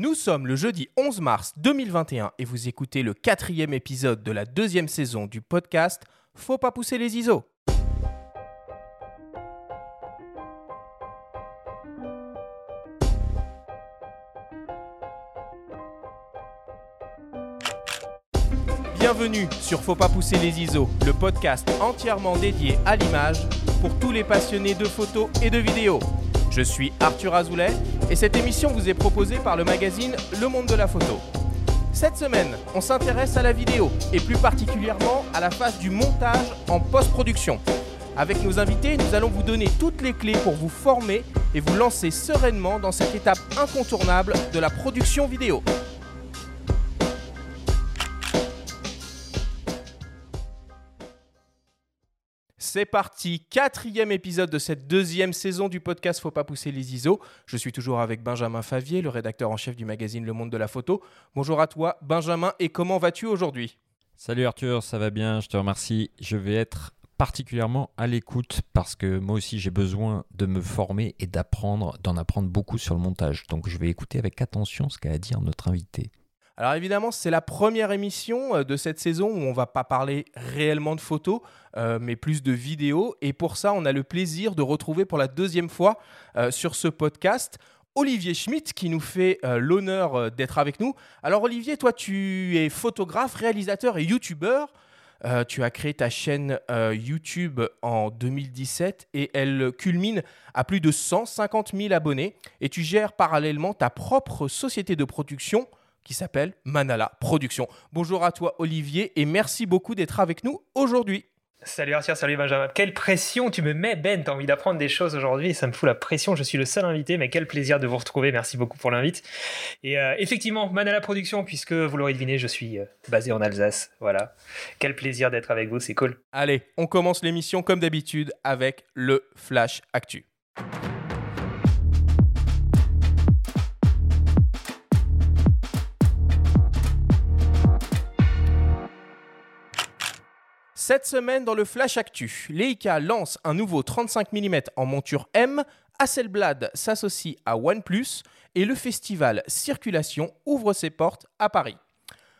Nous sommes le jeudi 11 mars 2021 et vous écoutez le quatrième épisode de la deuxième saison du podcast Faut pas pousser les ISO. Bienvenue sur Faut pas pousser les ISO, le podcast entièrement dédié à l'image pour tous les passionnés de photos et de vidéos. Je suis Arthur Azoulay et cette émission vous est proposée par le magazine Le Monde de la Photo. Cette semaine, on s'intéresse à la vidéo et plus particulièrement à la phase du montage en post-production. Avec nos invités, nous allons vous donner toutes les clés pour vous former et vous lancer sereinement dans cette étape incontournable de la production vidéo. C'est parti, quatrième épisode de cette deuxième saison du podcast Faut pas pousser les ISO. Je suis toujours avec Benjamin Favier, le rédacteur en chef du magazine Le Monde de la Photo. Bonjour à toi Benjamin et comment vas-tu aujourd'hui? Salut Arthur, ça va bien, je te remercie. Je vais être particulièrement à l'écoute parce que moi aussi j'ai besoin de me former et d'apprendre, d'en apprendre beaucoup sur le montage. Donc je vais écouter avec attention ce qu'a à dire notre invité. Alors évidemment, c'est la première émission euh, de cette saison où on va pas parler réellement de photos, euh, mais plus de vidéos. Et pour ça, on a le plaisir de retrouver pour la deuxième fois euh, sur ce podcast Olivier Schmitt qui nous fait l'honneur d'être avec nous. Alors Olivier, toi tu es photographe, réalisateur et youtubeur. tu as créé ta chaîne YouTube en 2017 et elle culmine à plus de 150 000 abonnés. Et tu gères parallèlement ta propre société de production qui s'appelle Manala Production. Bonjour à toi Olivier et merci beaucoup d'être avec nous aujourd'hui. Salut Arthur, salut Benjamin. Quelle pression tu me mets Ben, t'as envie d'apprendre des choses aujourd'hui, ça me fout la pression, je suis le seul invité, mais quel plaisir de vous retrouver, merci beaucoup pour l'invite. Et euh, effectivement, Manala Production, puisque vous l'aurez deviné, je suis euh, basé en Alsace, voilà. Quel plaisir d'être avec vous, c'est cool. Allez, on commence l'émission comme d'habitude avec le Flash Actu. Cette semaine, dans le Flash Actu, Leica lance un nouveau 35 mm en monture M, Hasselblad s'associe à OnePlus et le festival Circulation ouvre ses portes à Paris.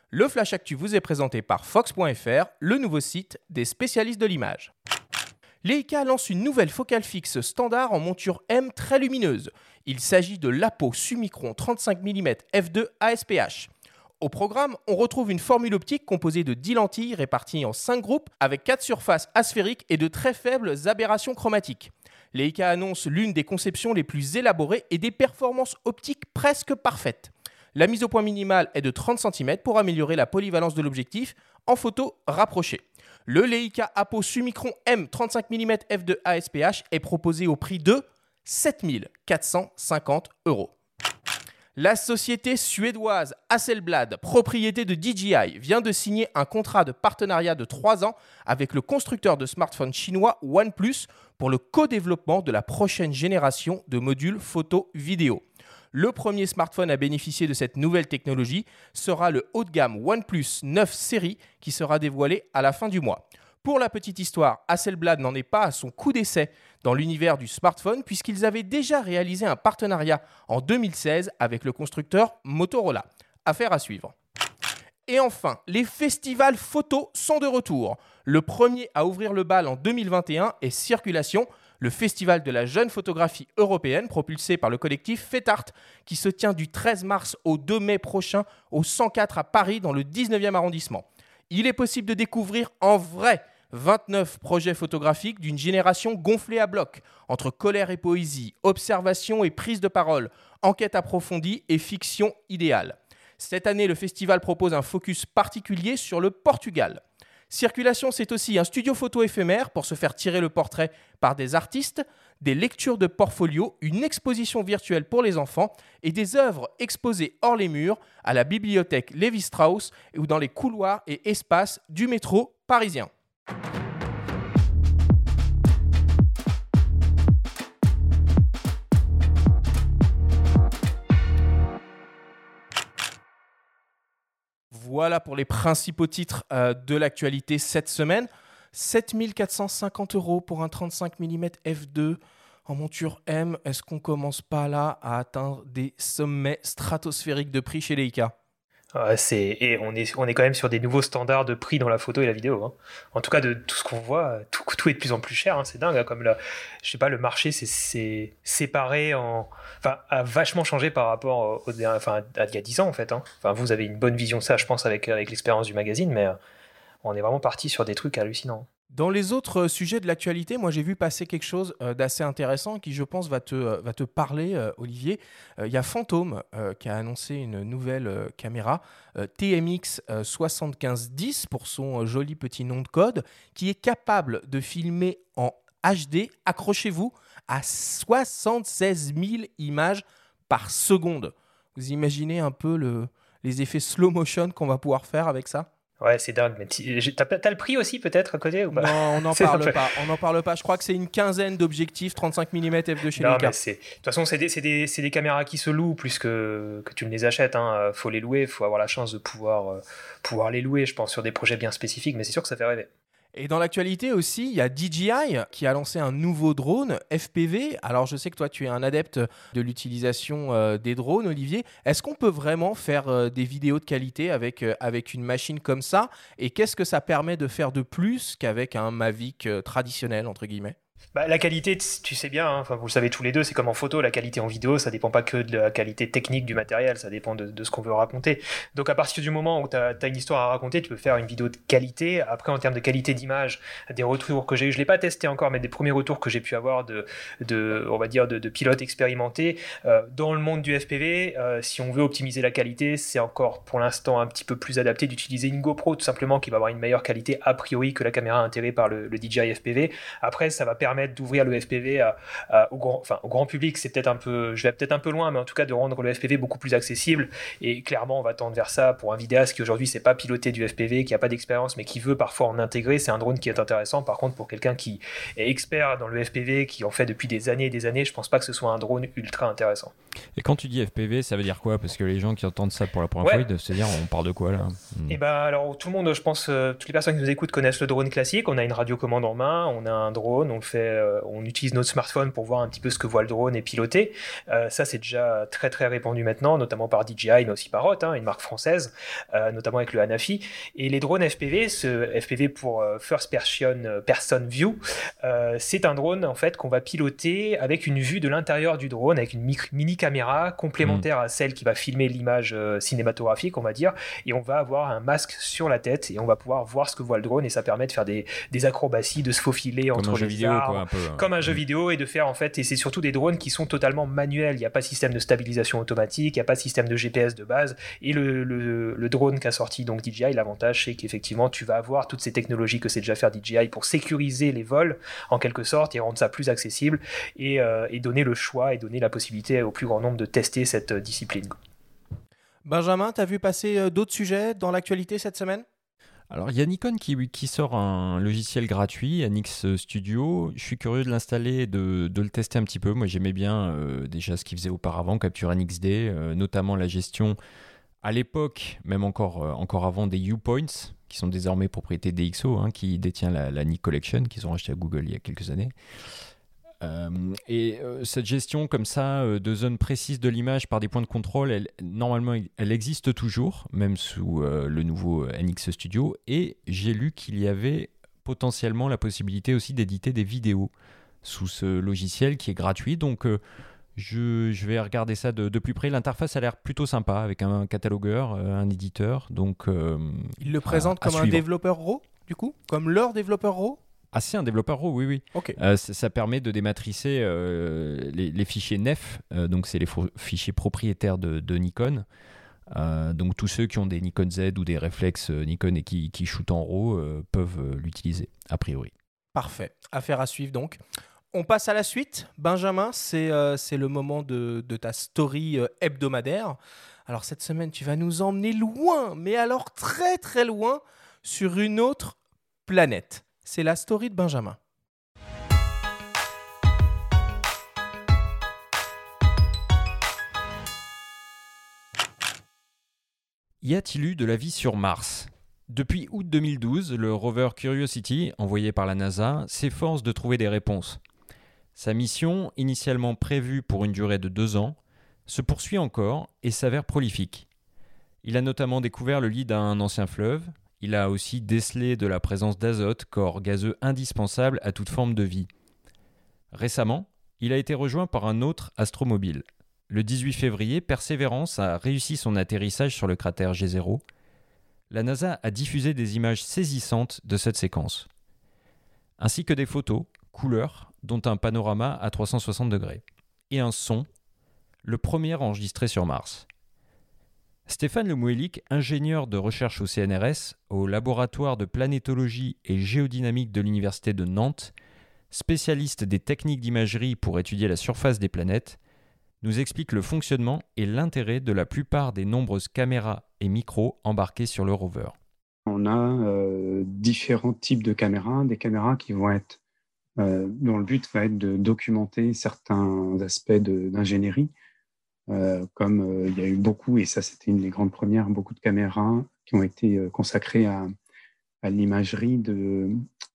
Le Flash Actu vous est présenté par Fox.fr, le nouveau site des spécialistes de l'image. Leica lance une nouvelle focale fixe standard en monture M très lumineuse. Il s'agit de l'Apo Summicron 35 mm f2 ASPH. Au programme, on retrouve une formule optique composée de 10 lentilles réparties en 5 groupes avec 4 surfaces asphériques et de très faibles aberrations chromatiques. Leica annonce l'une des conceptions les plus élaborées et des performances optiques presque parfaites. La mise au point minimale est de 30 cm pour améliorer la polyvalence de l'objectif en photo rapprochée. Le Leica Apo Summicron M 35 mm f2 ASPH est proposé au prix de 7450 euros. La société suédoise Hasselblad, propriété de DJI, vient de signer un contrat de partenariat de 3 ans avec le constructeur de smartphones chinois OnePlus pour le co-développement de la prochaine génération de modules photo-vidéo. Le premier smartphone à bénéficier de cette nouvelle technologie sera le haut de gamme OnePlus 9 série qui sera dévoilé à la fin du mois. Pour la petite histoire, Hasselblad n'en est pas à son coup d'essai dans l'univers du smartphone puisqu'ils avaient déjà réalisé un partenariat en 2016 avec le constructeur Motorola. Affaire à suivre. Et enfin, les festivals photo sont de retour. Le premier à ouvrir le bal en 2021 est Circulation, le festival de la jeune photographie européenne propulsé par le collectif FETART qui se tient du 13 mars au 2 mai prochain au 104 à Paris dans le 19e arrondissement. Il est possible de découvrir en vrai 29 projets photographiques d'une génération gonflée à bloc, entre colère et poésie, observation et prise de parole, enquête approfondie et fiction idéale. Cette année, le festival propose un focus particulier sur le Portugal. Circulation, c'est aussi un studio photo éphémère pour se faire tirer le portrait par des artistes, des lectures de portfolio, une exposition virtuelle pour les enfants et des œuvres exposées hors les murs à la bibliothèque Lévi-Strauss ou dans les couloirs et espaces du métro parisien. Voilà pour les principaux titres euh, de l'actualité cette semaine. 7450 euros pour un 35 mm f2 en monture M, est-ce qu'on commence pas là à atteindre des sommets stratosphériques de prix chez Leica? C'est et on est on est quand même sur des nouveaux standards de prix dans la photo et la vidéo. Hein. En tout cas, de tout ce qu'on voit, tout, est de plus en plus cher. Hein. C'est dingue. Hein, comme là, je sais pas, le marché c'est séparé en, enfin, a vachement changé par rapport au, enfin, à il y a 10 ans en fait. Enfin, vous avez une bonne vision de ça, je pense, avec avec l'expérience du magazine, mais euh, on est vraiment parti sur des trucs hallucinants. Dans les autres euh, sujets de l'actualité, moi j'ai vu passer quelque chose euh, d'assez intéressant qui je pense va te, euh, va te parler, Olivier. Il y a Phantom qui a annoncé une nouvelle caméra TMX 7510 pour son joli petit nom de code qui est capable de filmer en HD, accrochez-vous, à 76 000 images par seconde. Vous imaginez un peu le, les effets slow motion qu'on va pouvoir faire avec ça? Ouais, c'est dingue. Mais t'as, le prix aussi peut-être à côté ou pas? Non, on n'en parle pas. On n'en parle pas. Je crois que c'est une quinzaine d'objectifs 35 mm f2 chez non, Leica. De toute façon, c'est des, des, des, caméras qui se louent plus que, que tu ne les achètes. Hein. Faut les louer. Faut avoir la chance de pouvoir, euh, pouvoir les louer, je pense, sur des projets bien spécifiques. Mais c'est sûr que ça fait rêver. Et dans l'actualité aussi, il y a DJI qui a lancé un nouveau drone FPV. Alors je sais que toi tu es un adepte de l'utilisation euh, des drones, Olivier. Est-ce qu'on peut vraiment faire euh, des vidéos de qualité avec, euh, avec une machine comme ça? Et qu'est-ce que ça permet de faire de plus qu'avec un Mavic traditionnel, entre guillemets? Bah, la qualité, tu sais bien, hein, vous le savez tous les deux, c'est comme en photo, la qualité en vidéo, ça dépend pas que de la qualité technique du matériel, ça dépend de, ce qu'on veut raconter. Donc à partir du moment où tu as, une histoire à raconter, tu peux faire une vidéo de qualité. Après, en termes de qualité d'image, des retours que j'ai eu, je l'ai pas testé encore, mais des premiers retours que j'ai pu avoir de, de, on va dire, de, pilotes expérimentés, euh, dans le monde du FPV, euh, si on veut optimiser la qualité, c'est encore pour l'instant un petit peu plus adapté d'utiliser une GoPro tout simplement qui va avoir une meilleure qualité a priori que la caméra intégrée par le, le DJI FPV. Après, ça va permettre d'ouvrir le FPV au, grand, enfin, au grand public, c'est peut-être un peu, je vais peut-être un peu loin, mais en tout cas de rendre le FPV beaucoup plus accessible. Et clairement, on va tendre vers ça pour un vidéaste qui aujourd'hui sait pas piloter du FPV, qui a pas d'expérience, mais qui veut parfois en intégrer. C'est un drone qui est intéressant. Par contre, pour quelqu'un qui est expert dans le FPV, qui en fait depuis des années et des années, je pense pas que ce soit un drone ultra intéressant. Et quand tu dis FPV, ça veut dire quoi? Parce que les gens qui entendent ça pour la première fois, ils doivent se dire on parle de quoi là? Et ben alors tout le monde, je pense, euh, toutes les personnes qui nous écoutent connaissent le drone classique. On a une radiocommande en main, on a un drone, on le fait euh, on utilise notre smartphone pour voir un petit peu ce que voit le drone et piloter. Euh, ça, c'est déjà très très répandu maintenant, notamment par DJI, mais aussi par Hot, hein, une marque française, euh, notamment avec le Hanafi. Et les drones FPV, ce FPV pour First Person, Person View, c'est un drone en fait qu'on va piloter avec une vue de l'intérieur du drone, avec une mini caméra complémentaire à celle qui va filmer l'image cinématographique, on va dire, et on va avoir un masque sur la tête et on va pouvoir voir ce que voit le drone et ça permet de faire des, des acrobaties, de se faufiler entre les vidéo, quoi, un peu, hein comme un jeu mm. vidéo et de faire en fait, et c'est surtout des drones qui sont totalement manuels. Il n'y a pas de système de stabilisation automatique, il n'y a pas de système de GPS de base. Et le, le, drone qu'a sorti donc DJI, l'avantage c'est qu'effectivement tu vas avoir toutes ces technologies que c'est déjà faire DJI pour sécuriser les vols en quelque sorte et rendre ça plus accessible et, euh, et donner le choix et donner la possibilité au plus grand nombre de tester cette euh, discipline. Benjamin, tu as vu passer euh, d'autres sujets dans l'actualité cette semaine? Alors, il y a Nikon qui, sort un logiciel gratuit, NX Studio. Je suis curieux de l'installer de, de, le tester un petit peu. Moi, j'aimais bien euh, déjà ce qu'il faisait auparavant, Capture NXD, euh, notamment la gestion à l'époque, même encore, euh, encore avant, des U-Points, qui sont désormais propriété d'EXO, hein, qui détient la, la Nik Collection, qu'ils ont racheté à Google il y a quelques années. Euh, et euh, cette gestion comme ça euh, de zones précises de l'image par des points de contrôle, elle, normalement, elle existe toujours, même sous le nouveau NX Studio. Et j'ai lu qu'il y avait potentiellement la possibilité aussi d'éditer des vidéos sous ce logiciel qui est gratuit. Donc je, je, vais regarder ça de, de plus près. L'interface a l'air plutôt sympa avec un catalogueur, un éditeur. Donc, Il le présente comme un développeur RAW, du coup? Comme leur développeur RAW? Ah, c'est un développeur RAW, oui, oui. Euh, ça, permet de dématricer euh, les, fichiers NEF, euh, donc c'est les fichiers propriétaires de, Nikon. donc tous ceux qui ont des Nikon Z ou des réflexes Nikon et qui, qui shootent en RAW peuvent l'utiliser, a priori. Parfait. Affaire à suivre donc. On passe à la suite. Benjamin, c'est le moment de, de, ta story hebdomadaire. Alors cette semaine, tu vas nous emmener loin, mais alors très très loin, sur une autre planète c'est la story de Benjamin. Y a-t-il eu de la vie sur Mars? Depuis août 2012, le rover Curiosity, envoyé par la NASA, s'efforce de trouver des réponses. Sa mission, initialement prévue pour une durée de deux ans, se poursuit encore et s'avère prolifique. Il a notamment découvert le lit d'un ancien fleuve, il a aussi décelé de la présence d'azote, corps gazeux indispensable à toute forme de vie. Récemment, il a été rejoint par un autre astromobile. Le 18 février, Perseverance a réussi son atterrissage sur le cratère G0. La NASA a diffusé des images saisissantes de cette séquence, ainsi que des photos, couleurs, dont un panorama à 360 degrés, et un son, le premier enregistré sur Mars. Stéphane Lemouelik, ingénieur de recherche au CNRS, au laboratoire de planétologie et géodynamique de l'Université de Nantes, spécialiste des techniques d'imagerie pour étudier la surface des planètes, nous explique le fonctionnement et l'intérêt de la plupart des nombreuses caméras et micros embarqués sur le rover. On a euh, différents types de caméras, des caméras qui vont être euh, dont le but va être de documenter certains aspects d'ingénierie, euh, comme euh, il y a eu beaucoup, et ça c'était une des grandes premières, beaucoup de caméras qui ont été consacrées à, l'imagerie de,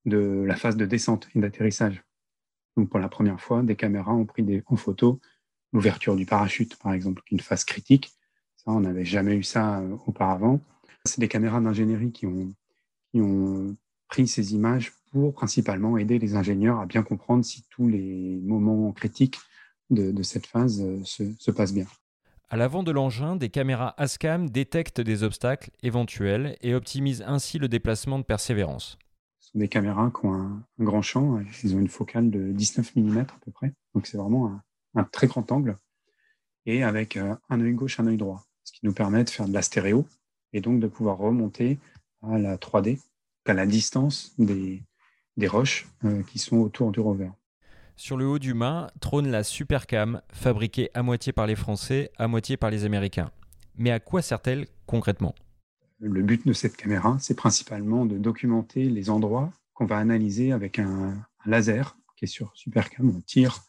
la phase de descente et d'atterrissage. Donc pour la première fois, des caméras ont pris en photo l'ouverture du parachute, par exemple, une phase critique. Ça, on n'avait jamais eu ça auparavant. C'est des caméras d'ingénierie qui ont pris ces images pour principalement aider les ingénieurs à bien comprendre si tous les moments critiques de, cette phase euh, se, passent bien. À l'avant de l'engin, des caméras ASCAM détectent des obstacles éventuels et optimisent ainsi le déplacement de persévérance. Ce sont des caméras qui ont un, grand champ, ils ont une focale de 19 mm à peu près, donc c'est vraiment un, très grand angle, et avec euh, un œil gauche, un œil droit, ce qui nous permet de faire de la stéréo et donc de pouvoir remonter à la 3D, à la distance des, des roches euh, qui sont autour du rover. Sur le haut du mât trône la Supercam, fabriquée à moitié par les Français, à moitié par les Américains. Mais à quoi sert-elle concrètement? Le but de cette caméra, c'est principalement de documenter les endroits qu'on va analyser avec un, laser qui est sur Supercam. On tire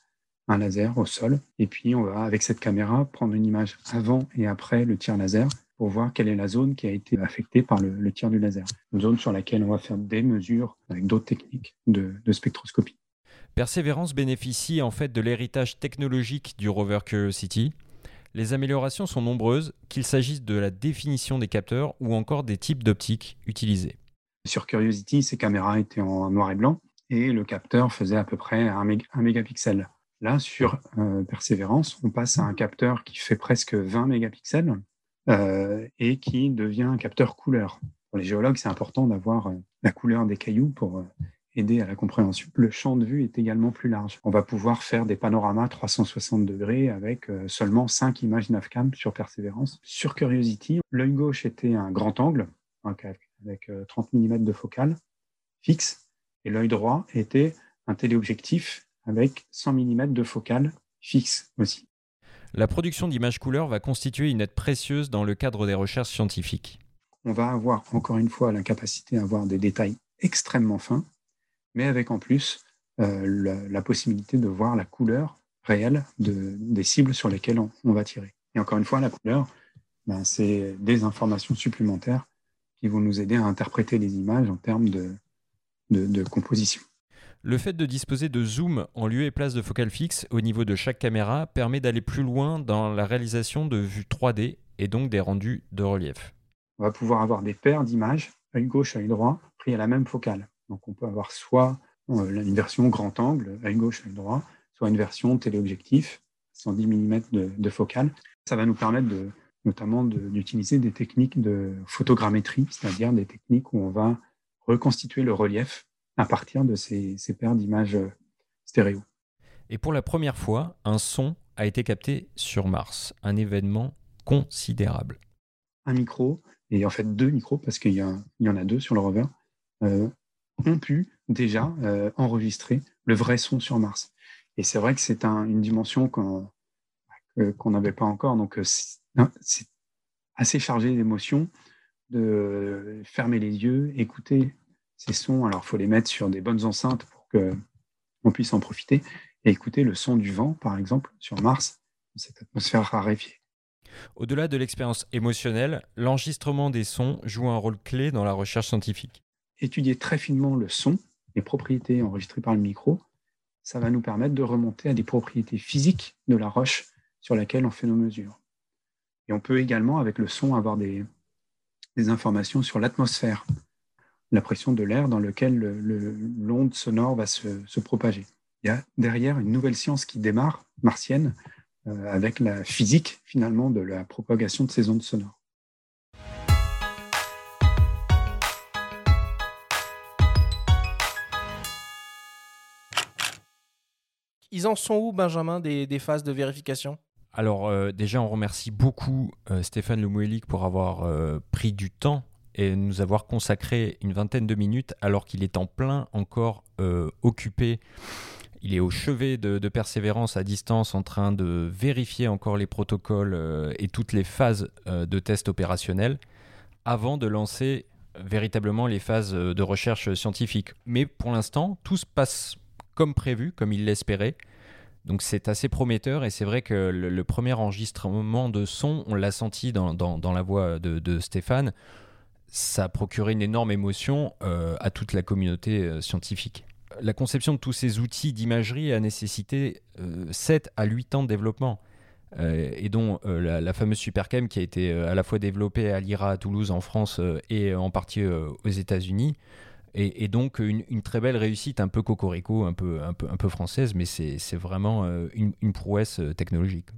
un laser au sol et puis on va, avec cette caméra, prendre une image avant et après le tir laser pour voir quelle est la zone qui a été affectée par le, tir du laser. Une zone sur laquelle on va faire des mesures avec d'autres techniques de, spectroscopie. Persévérance bénéficie en fait de l'héritage technologique du rover Curiosity. Les améliorations sont nombreuses, qu'il s'agisse de la définition des capteurs ou encore des types d'optiques utilisés. Sur Curiosity, ces caméras étaient en noir et blanc et le capteur faisait à peu près un, mégapixel. Là, sur euh, Persévérance, on passe à un capteur qui fait presque 20 mégapixels euh, et qui devient un capteur couleur. Pour les géologues, c'est important d'avoir euh, la couleur des cailloux pour euh, aider à la compréhension. Le champ de vue est également plus large. On va pouvoir faire des panoramas 360 degrés avec seulement 5 images Navcam sur Persévérance. Sur Curiosity, l'œil gauche était un grand angle avec 30 mm de focale fixe et l'œil droit était un téléobjectif avec 100 mm de focale fixe aussi. La production d'images couleurs va constituer une aide précieuse dans le cadre des recherches scientifiques. On va avoir encore une fois la capacité à avoir des détails extrêmement fins, mais avec en plus euh, la, possibilité de voir la couleur réelle des cibles sur lesquelles on, va tirer. Et encore une fois, la couleur, ben, c'est des informations supplémentaires qui vont nous aider à interpréter les images en termes de composition. Le fait de disposer de zoom en lieu et place de focale fixe au niveau de chaque caméra permet d'aller plus loin dans la réalisation de vues 3D et donc des rendus de relief. On va pouvoir avoir des paires d'images, œil gauche, œil droit, pris à la même focale. Donc on peut avoir soit euh, une version grand angle, œil gauche, œil droit, soit une version téléobjectif, 110 mm de, focale. Ça va nous permettre de, notamment d'utiliser des techniques de photogrammétrie, c'est-à-dire des techniques où on va reconstituer le relief à partir de ces, paires d'images euh, stéréo. Et pour la première fois, un son a été capté sur Mars, un événement considérable. Un micro, et en fait deux micros, parce qu'il y, en a deux sur le rover, euh, ont pu déjà euh, enregistrer le vrai son sur Mars. Et c'est vrai que c'est une dimension qu'on n'avait pas encore, donc c'est assez chargé d'émotions de fermer les yeux, écouter ces sons. Alors, il faut les mettre sur des bonnes enceintes pour qu'on puisse en profiter et écouter le son du vent, par exemple, sur Mars, dans cette atmosphère raréfiée. Au-delà de l'expérience émotionnelle, l'enregistrement des sons joue un rôle clé dans la recherche scientifique. Étudier très finement le son, les propriétés enregistrées par le micro, ça va nous permettre de remonter à des propriétés physiques de la roche sur laquelle on fait nos mesures. Et on peut également, avec le son, avoir des, informations sur l'atmosphère, la pression de l'air dans lequel l'onde sonore va se, propager. Il y a derrière une nouvelle science qui démarre, martienne, euh, avec la physique finalement de la propagation de ces ondes sonores. Ils en sont où, Benjamin, des, phases de vérification? Alors, euh, déjà, on remercie beaucoup euh, Stéphane Lemoelik pour avoir euh, pris du temps et nous avoir consacré une vingtaine de minutes alors qu'il est en plein encore occupé. Il est au chevet de, persévérance à distance en train de vérifier encore les protocoles et toutes les phases de test opérationnel avant de lancer véritablement les phases de recherche scientifique. Mais pour l'instant, tout se passe comme prévu, comme il l'espérait. Donc c'est assez prometteur et c'est vrai que le, premier enregistrement de son, on l'a senti dans, dans, la voix de, Stéphane, ça a procuré une énorme émotion euh, à toute la communauté euh, scientifique. La conception de tous ces outils d'imagerie a nécessité 7 euh, à 8 ans de développement. et dont la, la, fameuse Supercam qui a été à la fois développée à l'IRA à Toulouse en France et en partie aux États-Unis, et, donc une, très belle réussite, un peu cocorico, un peu, un peu, un peu française, mais c'est vraiment euh, une, prouesse euh, technologique.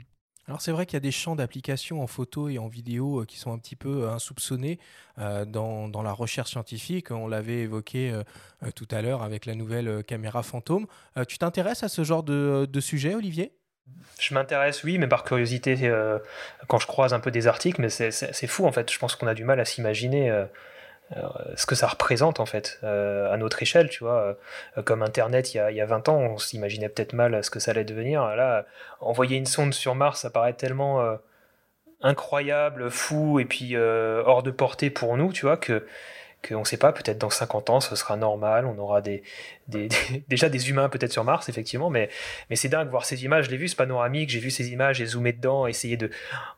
Alors c'est vrai qu'il y a des champs d'application en photo et en vidéo euh, qui sont un petit peu insoupçonnés dans, dans, la recherche scientifique. On l'avait évoqué tout à l'heure avec la nouvelle caméra fantôme. tu t'intéresses à ce genre de, de sujet, Olivier? Je m'intéresse, oui, mais par curiosité, quand je croise un peu des articles, mais c'est fou en fait. Je pense qu'on a du mal à s'imaginer euh, ce que ça représente en fait euh, à notre échelle, tu vois. Euh, comme Internet il y, a, il y a 20 ans, on s'imaginait peut-être mal ce que ça allait devenir. Là, envoyer une sonde sur Mars, ça paraît tellement incroyable, fou et puis hors de portée pour nous, tu vois, que qu'on ne sait pas, peut-être dans 50 ans, ce sera normal, on aura des, déjà des humains peut-être sur Mars, effectivement, mais, mais c'est dingue voir ces images, je l'ai vu, ce panoramique, j'ai vu ces images, j'ai zoomé dedans, essayé de...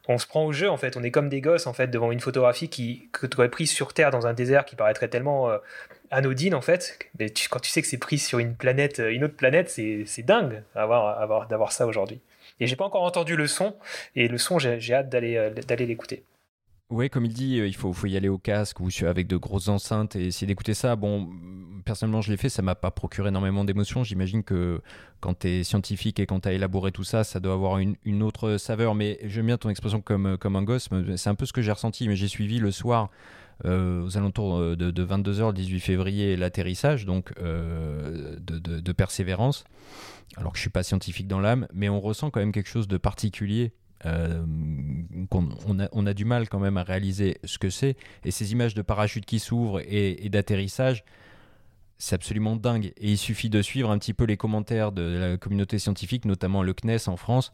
On se prend au jeu, en fait, on est comme des gosses, en fait, devant une photographie qui, que tu aurais prise sur Terre dans un désert qui paraîtrait tellement euh, anodine, en fait, mais quand tu sais que c'est pris sur une planète, une autre planète, c'est dingue d'avoir avoir, ça aujourd'hui. Et j'ai pas encore entendu le son, et le son, j'ai hâte d'aller euh, d'aller l'écouter. Oui, comme il dit, euh, il faut, y aller au casque ou avec de grosses enceintes et essayer d'écouter ça. Bon, personnellement, je l'ai fait, ça m'a pas procuré énormément d'émotions. J'imagine que quand tu es scientifique et quand tu as élaboré tout ça, ça doit avoir une, autre saveur. Mais j'aime bien ton expression comme, comme un gosse. C'est un peu ce que j'ai ressenti, mais j'ai suivi le soir. Euh, aux alentours euh, de, de 22h le 18 février l'atterrissage donc de, de, de, persévérance alors que je suis pas scientifique dans l'âme mais on ressent quand même quelque chose de particulier euh, on, a, on, a, du mal quand même à réaliser ce que c'est. Et ces images de parachute qui s'ouvrent et, d'atterrissage, c'est absolument dingue. Et il suffit de suivre un petit peu les commentaires de la communauté scientifique, notamment le CNES en France.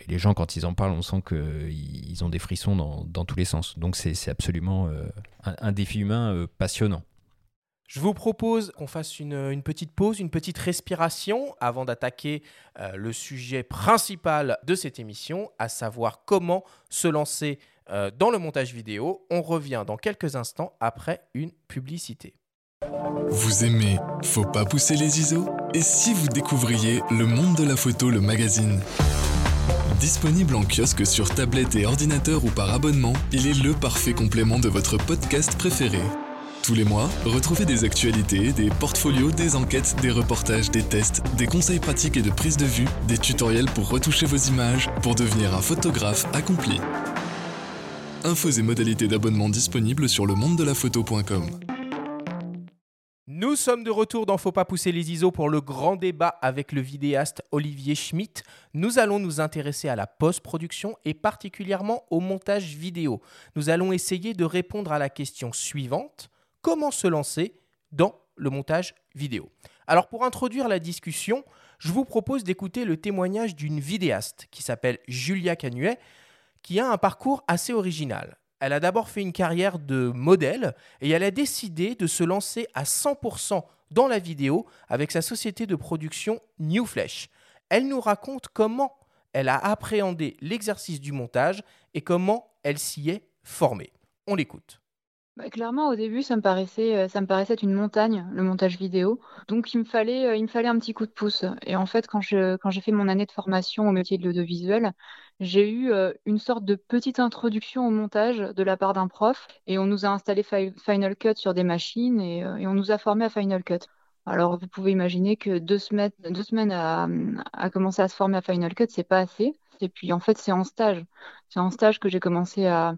Et les gens, quand ils en parlent, on sent qu'ils ont des frissons dans, tous les sens. Donc c'est absolument euh, un, défi humain euh, passionnant. Je vous propose qu'on fasse une, petite pause, une petite respiration avant d'attaquer euh, le sujet principal de cette émission, à savoir comment se lancer euh, dans le montage vidéo. On revient dans quelques instants après une publicité. Vous aimez Faut pas pousser les ISO? Et si vous découvriez Le Monde de la Photo, le magazine? Disponible en kiosque sur tablette et ordinateur ou par abonnement, il est le parfait complément de votre podcast préféré. Tous les mois, retrouvez des actualités, des portfolios, des enquêtes, des reportages, des tests, des conseils pratiques et de prise de vue, des tutoriels pour retoucher vos images, pour devenir un photographe accompli. Infos et modalités d'abonnement disponibles sur le monde de la photo.com. Nous sommes de retour dans Faut pas pousser les ISO pour le grand débat avec le vidéaste Olivier Schmitt. Nous allons nous intéresser à la post-production et particulièrement au montage vidéo. Nous allons essayer de répondre à la question suivante comment se lancer dans le montage vidéo. Alors pour introduire la discussion, je vous propose d'écouter le témoignage d'une vidéaste qui s'appelle Julia Canuet, qui a un parcours assez original. Elle a d'abord fait une carrière de modèle et elle a décidé de se lancer à 100% dans la vidéo avec sa société de production New Flash. Elle nous raconte comment elle a appréhendé l'exercice du montage et comment elle s'y est formée. On l'écoute. Bah, clairement, au début, ça me paraissait, euh, ça me paraissait être une montagne, le montage vidéo. Donc, il me fallait, euh, un petit coup de pouce. Et en fait, quand j'ai fait mon année de formation au métier de l'audiovisuel, j'ai eu euh, une sorte de petite introduction au montage de la part d'un prof. Et on nous a installé Final Cut sur des machines et, on nous a formé à Final Cut. Alors, vous pouvez imaginer que deux semaines, à commencer à se former à Final Cut, c'est pas assez. Et puis, en fait, c'est en stage. C'est en stage que j'ai commencé à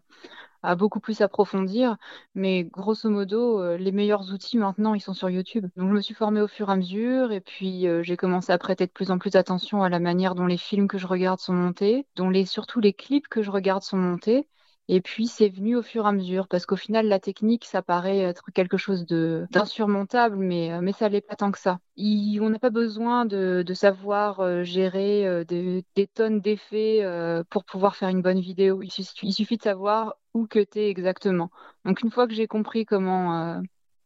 à beaucoup plus approfondir. Mais grosso modo, euh, les meilleurs outils maintenant, ils sont sur YouTube. Donc je me suis formée au fur et à mesure et puis euh, j'ai commencé à prêter de plus en plus attention à la manière dont les films que je regarde sont montés, dont les, surtout les clips que je regarde sont montés. Et puis c'est venu au fur et à mesure, parce qu'au final, la technique, ça paraît être quelque chose d'insurmontable, mais, euh, mais ça l'est pas tant que ça. on n'a pas besoin de, savoir euh, gérer euh, des, tonnes d'effets pour pouvoir faire une bonne vidéo. Il, suffit de savoir où cutter exactement. Donc une fois que j'ai compris comment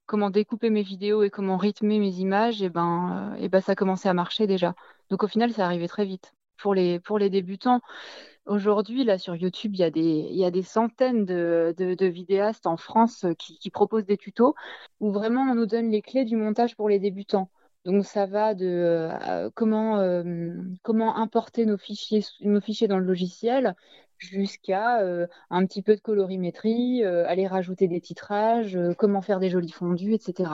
comment découper mes vidéos et comment rythmer mes images, et eh ben, et eh ben ça commençait à marcher déjà. Donc au final, ça arrivait très vite. Pour les, pour les débutants, Aujourd'hui, là, sur YouTube, il y a des, centaines de, vidéastes en France euh, qui, proposent des tutos où vraiment on nous donne les clés du montage pour les débutants. Donc, ça va de euh, comment, euh, comment importer nos fichiers, nos fichiers dans le logiciel jusqu'à un petit peu de colorimétrie, aller rajouter des titrages, comment faire des jolis fondus, etc.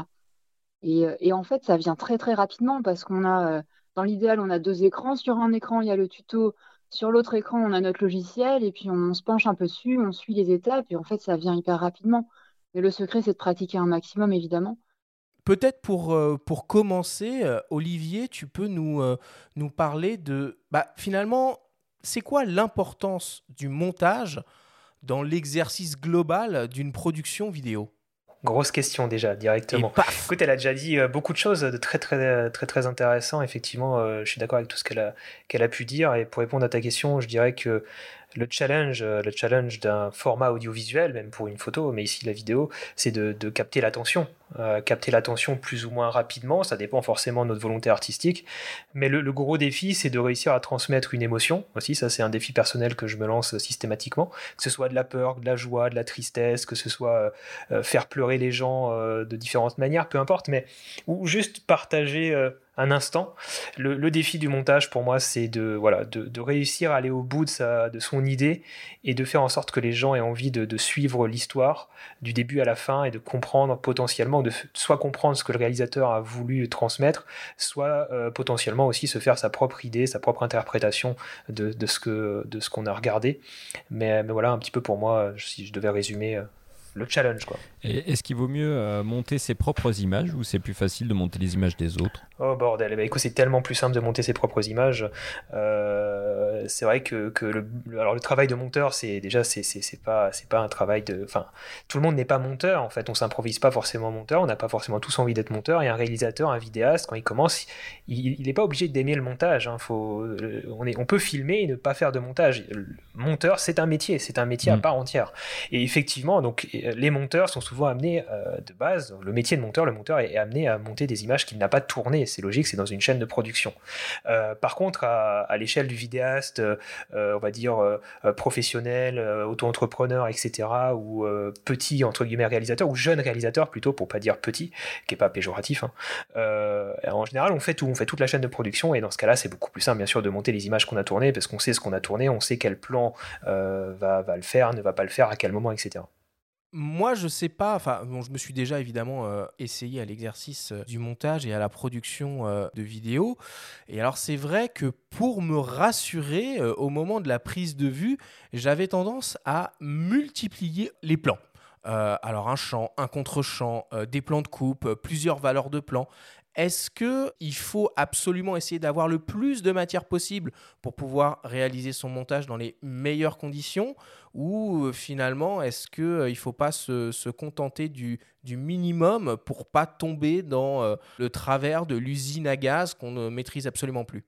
Et, et, en fait, ça vient très, très rapidement parce qu'on a, dans l'idéal, on a deux écrans. Sur un écran, il y a le tuto sur l'autre écran, on a notre logiciel et puis on se penche un peu dessus, on suit les étapes et en fait, ça vient hyper rapidement. Mais le secret, c'est de pratiquer un maximum, évidemment. Peut-être pour, euh, commencer, euh, Olivier, tu peux nous, euh, nous parler de, bah, finalement, c'est quoi l'importance du montage dans l'exercice global d'une production vidéo? Grosse question déjà directement. Écoute, elle a déjà dit euh, beaucoup de choses de très très très très intéressant. Effectivement, euh, je suis d'accord avec tout ce qu'elle a qu'elle a pu dire. Et pour répondre à ta question, je dirais que le challenge, euh, le challenge d'un format audiovisuel, même pour une photo, mais ici la vidéo, c'est de, capter l'attention. Euh, capter l'attention plus ou moins rapidement, ça dépend forcément de notre volonté artistique. Mais le, gros défi, c'est de réussir à transmettre une émotion aussi. Ça, c'est un défi personnel que je me lance systématiquement. Que ce soit de la peur, de la joie, de la tristesse, que ce soit euh, faire pleurer les gens de différentes manières, peu importe, mais ou juste partager un instant. Le, défi du montage pour moi, c'est de, voilà, de, réussir à aller au bout de, sa, de son idée et de faire en sorte que les gens aient envie de, suivre l'histoire du début à la fin et de comprendre potentiellement, de soit comprendre ce que le réalisateur a voulu transmettre, soit euh, potentiellement aussi se faire sa propre idée, sa propre interprétation de, de ce qu'on a regardé. Mais, mais, voilà un petit peu pour moi, si je devais résumer euh, le challenge. Quoi. est-ce qu'il vaut mieux euh, monter ses propres images ou c'est plus facile de monter les images des autres? Oh bordel, bah, écoute, c'est tellement plus simple de monter ses propres images. Euh, c'est vrai que, que le, alors le travail de monteur, c'est déjà c'est, c'est, pas c'est pas un travail de, enfin tout le monde n'est pas monteur en fait. On s'improvise pas forcément monteur. On n'a pas forcément tous envie d'être monteur. Et un réalisateur, un vidéaste, quand il commence, il n'est pas obligé d'aimer le montage. Hein. Faut, euh, on est, on peut filmer et ne pas faire de montage. Le monteur, c'est un métier, c'est un métier à mm. part entière. Et effectivement, donc les monteurs sont souvent amenés euh, de base. Le métier de monteur, le monteur est amené à monter des images qu'il n'a pas tournées c'est logique, c'est dans une chaîne de production. Euh, par contre, à, l'échelle du vidéaste, euh, on va dire euh, professionnel, auto-entrepreneur, etc., ou petit, entre guillemets, réalisateur, ou jeune réalisateur plutôt, pour pas dire petit, qui est pas péjoratif, hein. en général, on fait tout, on fait toute la chaîne de production, et dans ce cas-là, c'est beaucoup plus simple, bien sûr, de monter les images qu'on a tournées, parce qu'on sait ce qu'on a tourné, on sait quel plan va le faire, ne va pas le faire, à quel moment, etc. Moi, je sais pas. Enfin, je me suis déjà évidemment euh, essayé à l'exercice euh, du montage et à la production euh, de vidéos. Et alors, c'est vrai que pour me rassurer au moment de la prise de vue, j'avais tendance à multiplier les plans. alors un champ, un contre-champ, des plans de coupe, plusieurs valeurs de plans. Est-ce qu'il faut absolument essayer d'avoir le plus de matière possible pour pouvoir réaliser son montage dans les meilleures conditions Ou euh, finalement, est-ce euh, ne faut pas se, contenter du, minimum pour pas tomber dans euh, le travers de l'usine à gaz qu'on ne maîtrise absolument plus?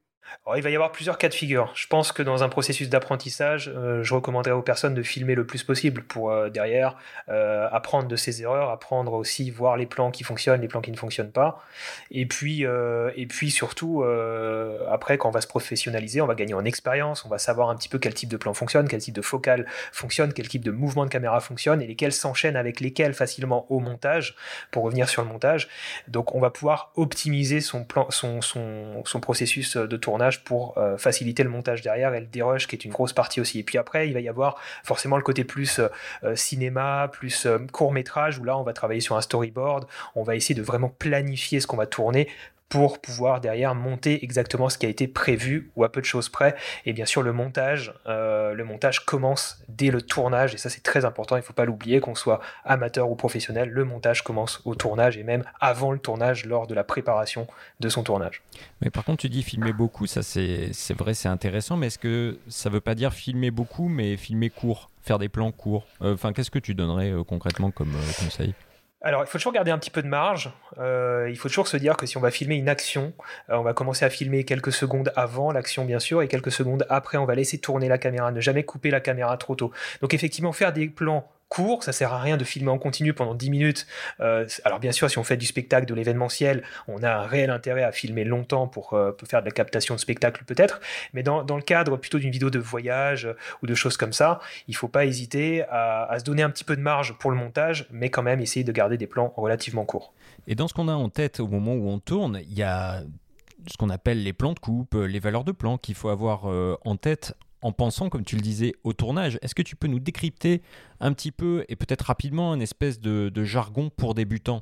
Il va y avoir plusieurs cas de figure. Je pense que dans un processus d'apprentissage, euh, je recommanderais aux personnes de filmer le plus possible pour euh, derrière euh, apprendre de ses erreurs, apprendre aussi voir les plans qui fonctionnent, les plans qui ne fonctionnent pas. Et puis, et puis surtout, après, quand on va se professionnaliser, on va gagner en expérience, on va savoir un petit peu quel type de plan fonctionne, quel type de focale fonctionne, quel type de mouvement de caméra fonctionne et lesquels s'enchaînent avec lesquels facilement au montage pour revenir sur le montage. Donc, on va pouvoir optimiser son, plan, son, son, son processus de tournage pour euh, faciliter le montage derrière et le dérush qui est une grosse partie aussi. Et puis après, il va y avoir forcément le côté plus euh, euh, cinéma, plus court métrage où là, on va travailler sur un storyboard, on va essayer de vraiment planifier ce qu'on va tourner pour pouvoir derrière monter exactement ce qui a été prévu ou à peu de choses près. Et bien sûr, le montage, euh, le montage commence dès le tournage et ça c'est très important. Il ne faut pas l'oublier qu'on soit amateur ou professionnel. Le montage commence au tournage et même avant le tournage, lors de la préparation de son tournage. Mais par contre, tu dis filmer beaucoup, ça c'est vrai, c'est intéressant. Mais est-ce que ça veut pas dire filmer beaucoup, mais filmer court, faire des plans courts? Euh, Enfin, qu'est-ce que tu donnerais euh, concrètement comme conseil? Alors, il faut toujours garder un petit peu de marge. Euh, il faut toujours se dire que si on va filmer une action, euh, on va commencer à filmer quelques secondes avant l'action, bien sûr, et quelques secondes après, on va laisser tourner la caméra, ne jamais couper la caméra trop tôt. Donc, effectivement, faire des plans court, ça sert à rien de filmer en continu pendant 10 minutes. Euh, alors bien sûr, si on fait du spectacle, de l'événementiel, on a un réel intérêt à filmer longtemps pour, euh, faire de la captation de spectacle peut-être, mais dans, le cadre plutôt d'une vidéo de voyage euh, ou de choses comme ça, il faut pas hésiter à, à, se donner un petit peu de marge pour le montage, mais quand même essayer de garder des plans relativement courts. Et dans ce qu'on a en tête au moment où on tourne, il y a ce qu'on appelle les plans de coupe, les valeurs de plan qu'il faut avoir en tête en pensant, comme tu le disais, au tournage. Est-ce que tu peux nous décrypter un petit peu et peut-être rapidement un espèce de, jargon pour débutants?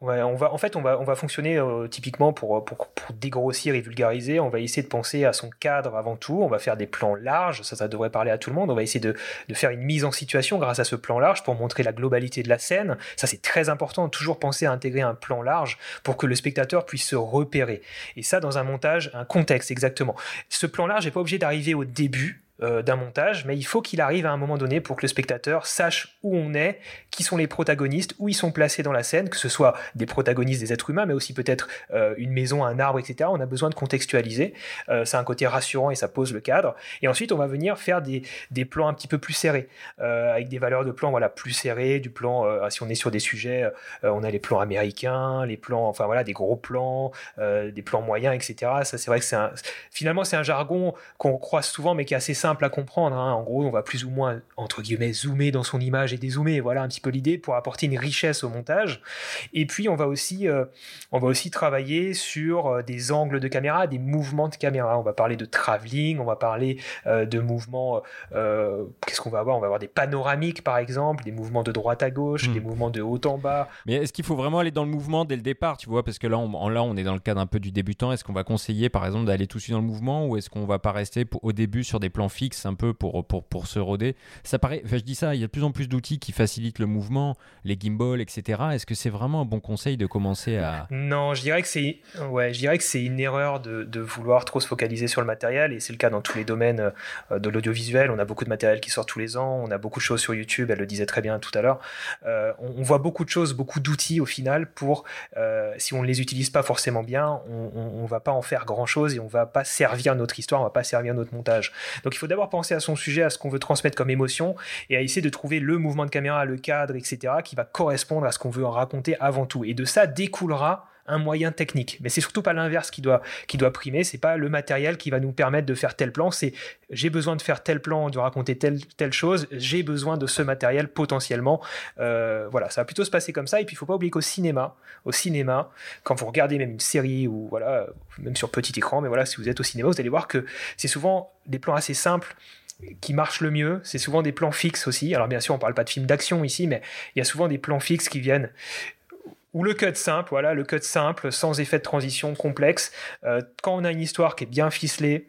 Ouais, on va, en fait, on va, on va fonctionner euh, typiquement pour, pour, dégrossir et vulgariser. On va essayer de penser à son cadre avant tout. On va faire des plans larges, ça, ça devrait parler à tout le monde. On va essayer de, de faire une mise en situation grâce à ce plan large pour montrer la globalité de la scène. Ça, c'est très important. Toujours penser à intégrer un plan large pour que le spectateur puisse se repérer. Et ça, dans un montage, un contexte exactement. Ce plan large n'est pas obligé d'arriver au début euh, d'un montage, mais il faut qu'il arrive à un moment donné pour que le spectateur sache où on est, qui sont les protagonistes, où ils sont placés dans la scène, que ce soit des protagonistes des êtres humains, mais aussi peut-être euh, une maison, un arbre, etc. On a besoin de contextualiser. Euh, c'est un côté rassurant et ça pose le cadre. Et ensuite, on va venir faire des, des plans un petit peu plus serrés, avec des valeurs de plan voilà, plus serrées, du plan, si on est sur des sujets, on a les plans américains, les plans, enfin voilà, des gros plans, des plans moyens, etc. Ça, c'est vrai que c'est finalement, c'est un jargon qu'on croise souvent, mais qui est assez simple à comprendre. Hein. En gros, on va plus ou moins, entre guillemets, zoomer dans son image et dézoomer. Voilà un petit peu l'idée pour apporter une richesse au montage. Et puis, on va aussi, euh, on va aussi travailler sur euh, des angles de caméra, des mouvements de caméra. On va parler de travelling, on va parler euh, de mouvements. Qu'est-ce qu'on va avoir? On va avoir des panoramiques, par exemple, des mouvements de droite à gauche, des hmm. mouvements de haut en bas. Mais est-ce qu'il faut vraiment aller dans le mouvement dès le départ, tu vois? Parce que là, on, là, on est dans le cadre un peu du débutant. Est-ce qu'on va conseiller, par exemple, d'aller tout de suite dans le mouvement ou est-ce qu'on va pas rester au début sur des plans fixe un peu pour, pour, pour se roder. Ça paraît, je dis ça, il y a de plus en plus d'outils qui facilitent le mouvement, les gimbals, etc. Est-ce que c'est vraiment un bon conseil de commencer à... Non, je dirais que c'est ouais, je dirais que c'est une erreur de, de, vouloir trop se focaliser sur le matériel et c'est le cas dans tous les domaines euh, de l'audiovisuel. On a beaucoup de matériel qui sort tous les ans, on a beaucoup de choses sur YouTube, elle le disait très bien tout à l'heure. Euh, on, voit beaucoup de choses, beaucoup d'outils au final pour, euh, si on ne les utilise pas forcément bien, on ne va pas en faire grand-chose et on va pas servir notre histoire, on va pas servir notre montage. Donc il faut d'abord penser à son sujet, à ce qu'on veut transmettre comme émotion, et à essayer de trouver le mouvement de caméra, le cadre, etc., qui va correspondre à ce qu'on veut en raconter avant tout. Et de ça découlera un moyen technique. Mais c'est surtout pas l'inverse qui doit, qui doit primer, c'est pas le matériel qui va nous permettre de faire tel plan, c'est j'ai besoin de faire tel plan, de raconter telle, telle chose, j'ai besoin de ce matériel potentiellement. Euh, voilà, ça va plutôt se passer comme ça. Et puis il faut pas oublier qu'au cinéma, au cinéma, quand vous regardez même une série ou voilà, même sur petit écran, mais voilà, si vous êtes au cinéma, vous allez voir que c'est souvent des plans assez simples qui marchent le mieux, c'est souvent des plans fixes aussi. Alors bien sûr, on parle pas de films d'action ici, mais il y a souvent des plans fixes qui viennent ou le cut simple, voilà, le cut simple, sans effet de transition complexe. Euh, quand on a une histoire qui est bien ficelée,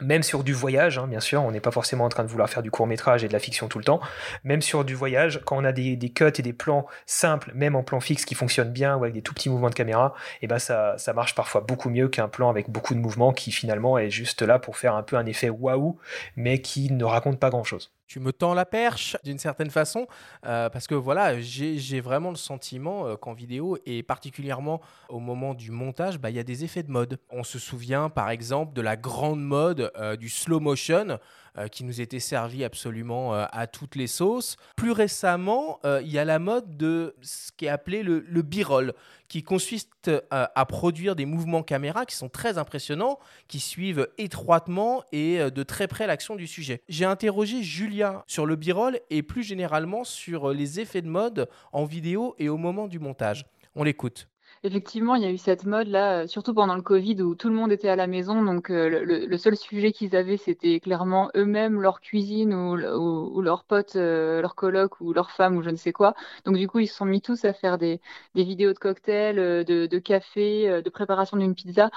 même sur du voyage, hein, bien sûr, on n'est pas forcément en train de vouloir faire du court métrage et de la fiction tout le temps, même sur du voyage, quand on a des, cuts et des plans simples, même en plan fixe qui fonctionnent bien ou avec des tout petits mouvements de caméra, et eh ben ça, ça marche parfois beaucoup mieux qu'un plan avec beaucoup de mouvements qui finalement est juste là pour faire un peu un effet waouh, mais qui ne raconte pas grand chose. Tu me tends la perche d'une certaine façon, euh, parce que voilà, j'ai vraiment le sentiment euh, qu'en vidéo, et particulièrement au moment du montage, bah, il y a des effets de mode. On se souvient par exemple de la grande mode euh, du slow motion. Qui nous était servi absolument à toutes les sauces. Plus récemment, il y a la mode de ce qui est appelé le, le b-roll, qui consiste à produire des mouvements caméra qui sont très impressionnants, qui suivent étroitement et de très près l'action du sujet. J'ai interrogé Julia sur le b-roll et plus généralement sur les effets de mode en vidéo et au moment du montage. On l'écoute. Effectivement, il y a eu cette mode là, euh, surtout pendant le Covid où tout le monde était à la maison. Donc euh, le, seul sujet qu'ils avaient, c'était clairement eux-mêmes, leur cuisine ou, ou, leurs potes, euh, leurs colocs ou leurs femmes ou je ne sais quoi. Donc du coup, ils se sont mis tous à faire des, vidéos de cocktails, de, café, de préparation d'une pizza.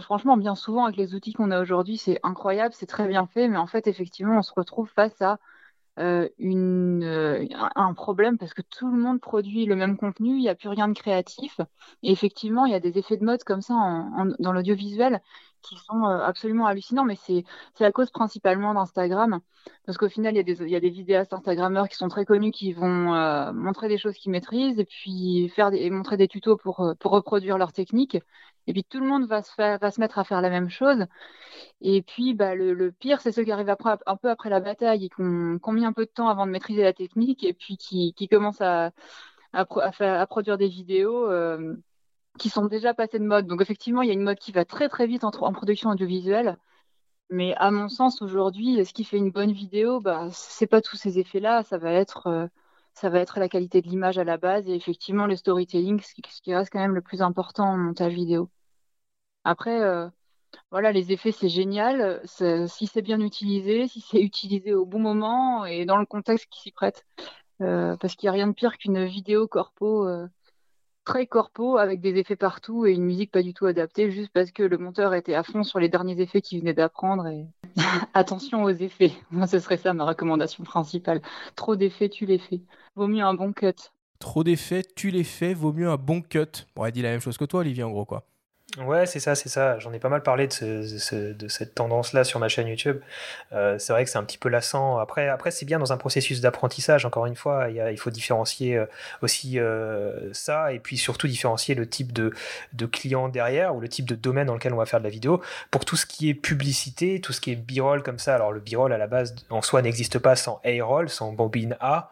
franchement, bien souvent, avec les outils qu'on a aujourd'hui, c'est incroyable, c'est très bien fait. Mais en fait, effectivement, on se retrouve face à euh, une, euh, un problème parce que tout le monde produit le même contenu, il n'y a plus rien de créatif. Et effectivement, il y a des effets de mode comme ça dans l'audiovisuel qui sont euh, absolument hallucinants, mais c'est la cause principalement d'Instagram. Parce qu'au final, il y, des, y a des vidéastes Instagrammeurs qui sont très connus, qui vont montrer des choses qu'ils maîtrisent et puis faire et montrer des tutos pour, pour reproduire leur technique. Et puis tout le monde va se, faire, va se mettre à faire la même chose. Et puis bah, le, pire, c'est ceux qui arrivent après, un peu après la bataille et qui ont, mis un peu de temps avant de maîtriser la technique et puis qui, qui commencent à, à, à, produire des vidéos euh, qui sont déjà passées de mode. Donc effectivement, il y a une mode qui va très très vite en, en production audiovisuelle. Mais à mon sens, aujourd'hui, ce qui fait une bonne vidéo, bah, c'est pas tous ces effets-là, ça va être... Euh, ça va être la qualité de l'image à la base et effectivement le storytelling, ce qui, reste quand même le plus important en montage vidéo. Après, euh, voilà, les effets, c'est génial. Si c'est bien utilisé, si c'est utilisé au bon moment et dans le contexte qui s'y prête. Euh, parce qu'il n'y a rien de pire qu'une vidéo corpo euh, très corpo avec des effets partout et une musique pas du tout adaptée juste parce que le monteur était à fond sur les derniers effets qu'il venait d'apprendre et attention aux effets. Ce serait ça ma recommandation principale. Trop d'effets, tu les fais. Vaut mieux un bon cut. Trop d'effets, tu les fais, vaut mieux un bon cut. Bon, elle dit la même chose que toi, Olivier, en gros, quoi. Ouais, c'est ça, c'est ça. J'en ai pas mal parlé de, cette tendance-là sur ma chaîne YouTube. Euh, c'est vrai que c'est un petit peu lassant. Après, après c'est bien dans un processus d'apprentissage, encore une fois. Il, faut différencier euh, aussi euh, ça et puis surtout différencier le type de, client derrière ou le type de domaine dans lequel on va faire de la vidéo. Pour tout ce qui est publicité, tout ce qui est B-roll comme ça, alors le B-roll à la base en soi n'existe pas sans A-roll, sans bobine A.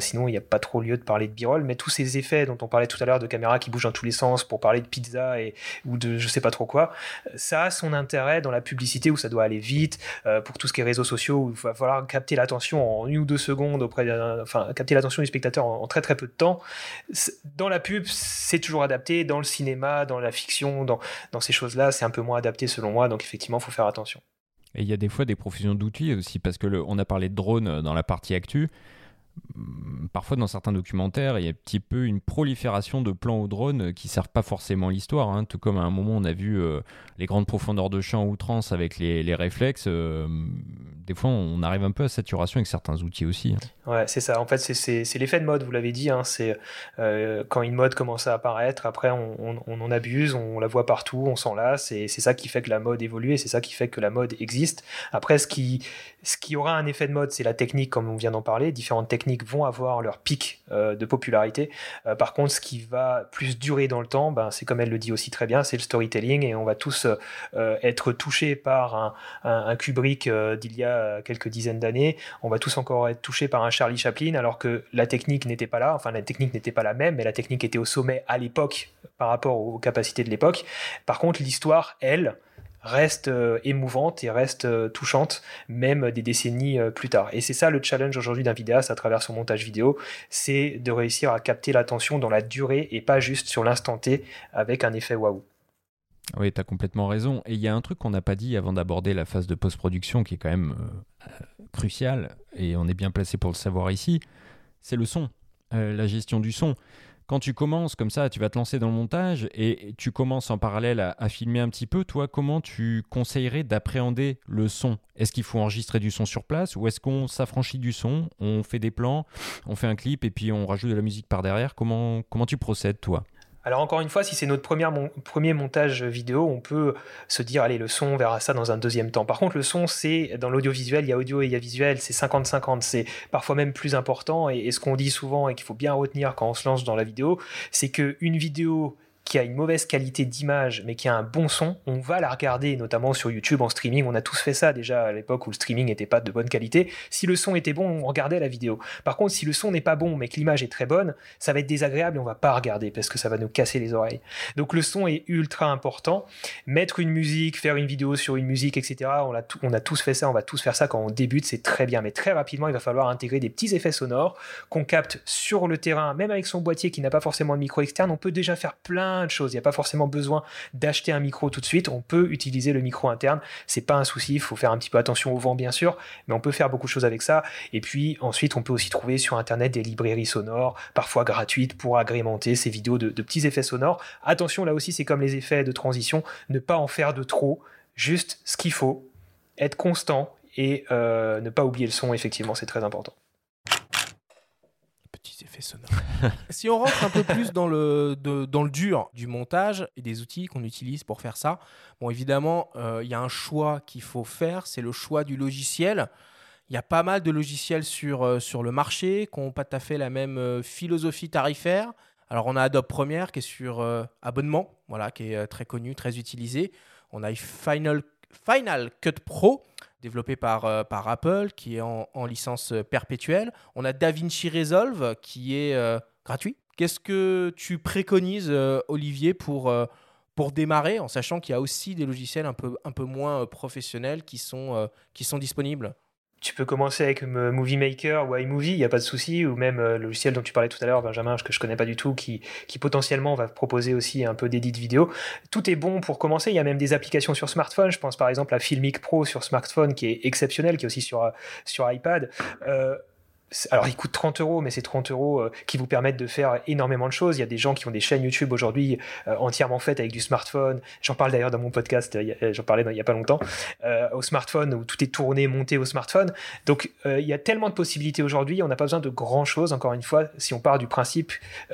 sinon, il n'y a pas trop lieu de parler de B-roll. Mais tous ces effets dont on parlait tout à l'heure de caméra qui bougent dans tous les sens pour parler de pizza et, ou de je sais pas trop quoi, ça a son intérêt dans la publicité où ça doit aller vite, euh, pour tout ce qui est réseaux sociaux où il va falloir capter l'attention en une ou deux secondes auprès enfin capter l'attention du spectateur en, très très peu de temps. Dans la pub, c'est toujours adapté, dans le cinéma, dans la fiction, dans, dans ces choses-là, c'est un peu moins adapté selon moi, donc effectivement, il faut faire attention. Et il y a des fois des profusions d'outils aussi, parce que on a parlé de drone dans la partie actu parfois dans certains documentaires, il y a un petit peu une prolifération de plans au drone qui servent pas forcément l'histoire. Hein. Tout comme à un moment on a vu euh, les grandes profondeurs de champ outrance avec les, réflexes. Euh, des fois on arrive un peu à saturation avec certains outils aussi. Hein. Ouais, c'est ça. En fait, c'est l'effet de mode, vous l'avez dit. Hein. C'est euh, quand une mode commence à apparaître, après on, en abuse, on la voit partout, on s'en lasse. Et c'est ça qui fait que la mode évolue et c'est ça qui fait que la mode existe. Après, ce qui, aura un effet de mode, c'est la technique, comme on vient d'en parler. Différentes techniques vont avoir leur pic euh, de popularité. Euh, par contre, ce qui va plus durer dans le temps, ben, c'est comme elle le dit aussi très bien, c'est le storytelling et on va tous être touchés par un, un, Kubrick d'il y a quelques dizaines d'années. On va tous encore être touchés par un Charlie Chaplin alors que la technique n'était pas là. Enfin, la technique n'était pas la même, mais la technique était au sommet à l'époque par rapport aux capacités de l'époque. Par contre, l'histoire, elle, reste euh, émouvante et reste euh, touchante, même des décennies euh, plus tard. Et c'est ça le challenge aujourd'hui d'un vidéaste à travers son montage vidéo, c'est de réussir à capter l'attention dans la durée et pas juste sur l'instant T avec un effet waouh. Oui, tu as complètement raison. Et il y a un truc qu'on n'a pas dit avant d'aborder la phase de post-production qui est quand même crucial, et on est bien placé pour le savoir ici, c'est le son, la gestion du son. Quand tu commences comme ça, tu vas te lancer dans le montage et tu commences en parallèle à, filmer un petit peu, toi, comment tu conseillerais d'appréhender le son? Est-ce qu'il faut enregistrer du son sur place ou est-ce qu'on s'affranchit du son, on fait des plans, on fait un clip et puis on rajoute de la musique par derrière? Comment, comment tu procèdes, toi? Alors encore une fois, si c'est notre premier montage vidéo, on peut se dire, allez, le son, on verra ça dans un deuxième temps. Par contre, le son, c'est dans l'audiovisuel, il y a audio et il y a visuel, c'est 50-50, c'est parfois même plus important. Et, et ce qu'on dit souvent et qu'il faut bien retenir quand on se lance dans la vidéo, c'est qu'une vidéo qui a une mauvaise qualité d'image mais qui a un bon son, on va la regarder, notamment sur YouTube en streaming. On a tous fait ça déjà à l'époque où le streaming n'était pas de bonne qualité. Si le son était bon, on regardait la vidéo. Par contre, si le son n'est pas bon mais que l'image est très bonne, ça va être désagréable et on va pas regarder parce que ça va nous casser les oreilles. Donc le son est ultra important. Mettre une musique, faire une vidéo sur une musique, etc. On a, on a tous fait ça, on va tous faire ça quand on débute, c'est très bien. Mais très rapidement, il va falloir intégrer des petits effets sonores qu'on capte sur le terrain, même avec son boîtier qui n'a pas forcément de micro externe. On peut déjà faire plein de choses. Il n'y a pas forcément besoin d'acheter un micro tout de suite. On peut utiliser le micro interne. C'est pas un souci. Il faut faire un petit peu attention au vent, bien sûr, mais on peut faire beaucoup de choses avec ça. Et puis ensuite, on peut aussi trouver sur Internet des librairies sonores, parfois gratuites, pour agrémenter ces vidéos de, petits effets sonores. Attention, là aussi, c'est comme les effets de transition. Ne pas en faire de trop. Juste ce qu'il faut. Être constant et euh, ne pas oublier le son, effectivement, c'est très important effets si on rentre un peu plus dans le, dans le dur du montage et des outils qu'on utilise pour faire ça, bon, évidemment, euh, il y a un choix qu'il faut faire, c'est le choix du logiciel. Il y a pas mal de logiciels sur, euh, sur le marché qui n'ont pas tout à fait la même euh, philosophie tarifaire. Alors, on a Adobe Premiere qui est sur abonnement, voilà, qui est très connu, très utilisé. On a Final, Final Cut Pro développé par, euh, par Apple, qui est en, licence perpétuelle. On a DaVinci Resolve, qui est euh, gratuit. Qu'est-ce que tu préconises, euh, Olivier, pour, pour démarrer, en sachant qu'il y a aussi des logiciels un peu, un peu moins professionnels qui sont, qui sont disponibles? Tu peux commencer avec Movie Maker ou iMovie, il n'y a pas de souci, ou même euh, le logiciel dont tu parlais tout à l'heure, Benjamin, que je connais pas du tout, qui, qui potentiellement va proposer aussi un peu d'édit vidéo. Tout est bon pour commencer. Il y a même des applications sur smartphone. Je pense par exemple à Filmic Pro sur smartphone, qui est exceptionnel, qui est aussi sur, euh, sur iPad. Euh, alors il coûte 30 euros, mais c'est 30 euros euh, qui vous permettent de faire énormément de choses. Il y a des gens qui ont des chaînes YouTube aujourd'hui euh, entièrement faites avec du smartphone. J'en parle d'ailleurs dans mon podcast, euh, j'en parlais il n'y a pas longtemps, au smartphone où tout est tourné, monté au smartphone. Donc il y a tellement de possibilités aujourd'hui, on n'a pas besoin de grand chose. Encore une fois, si on part du principe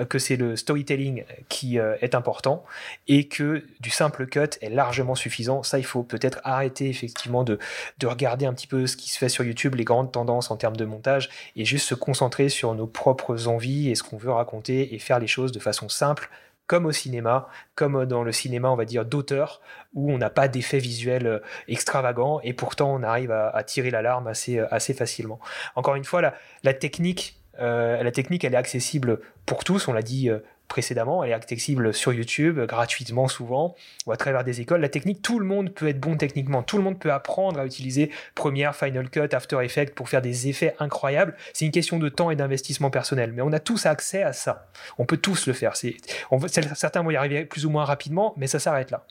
que c'est le storytelling qui est important et que du simple cut est largement suffisant, ça il faut peut-être arrêter effectivement de, de regarder un petit peu ce qui se fait sur YouTube, les grandes tendances en termes de montage et juste se concentrer sur nos propres envies et ce qu'on veut raconter et faire les choses de façon simple, comme au cinéma, comme dans le cinéma, on va dire, d'auteur, où on n'a pas d'effet visuel euh, extravagant et pourtant on arrive à, tirer l'alarme assez, euh, assez facilement. Encore une fois, la, la technique, euh, la technique, elle est accessible pour tous, on l'a dit précédemment, elle est accessible sur YouTube, gratuitement souvent, ou à travers des écoles. La technique, tout le monde peut être bon techniquement, tout le monde peut apprendre à utiliser Premiere, Final Cut, After Effects pour faire des effets incroyables. C'est une question de temps et d'investissement personnel, mais on a tous accès à ça. On peut tous le faire. Certains vont y arriver plus ou moins rapidement, mais ça s'arrête là.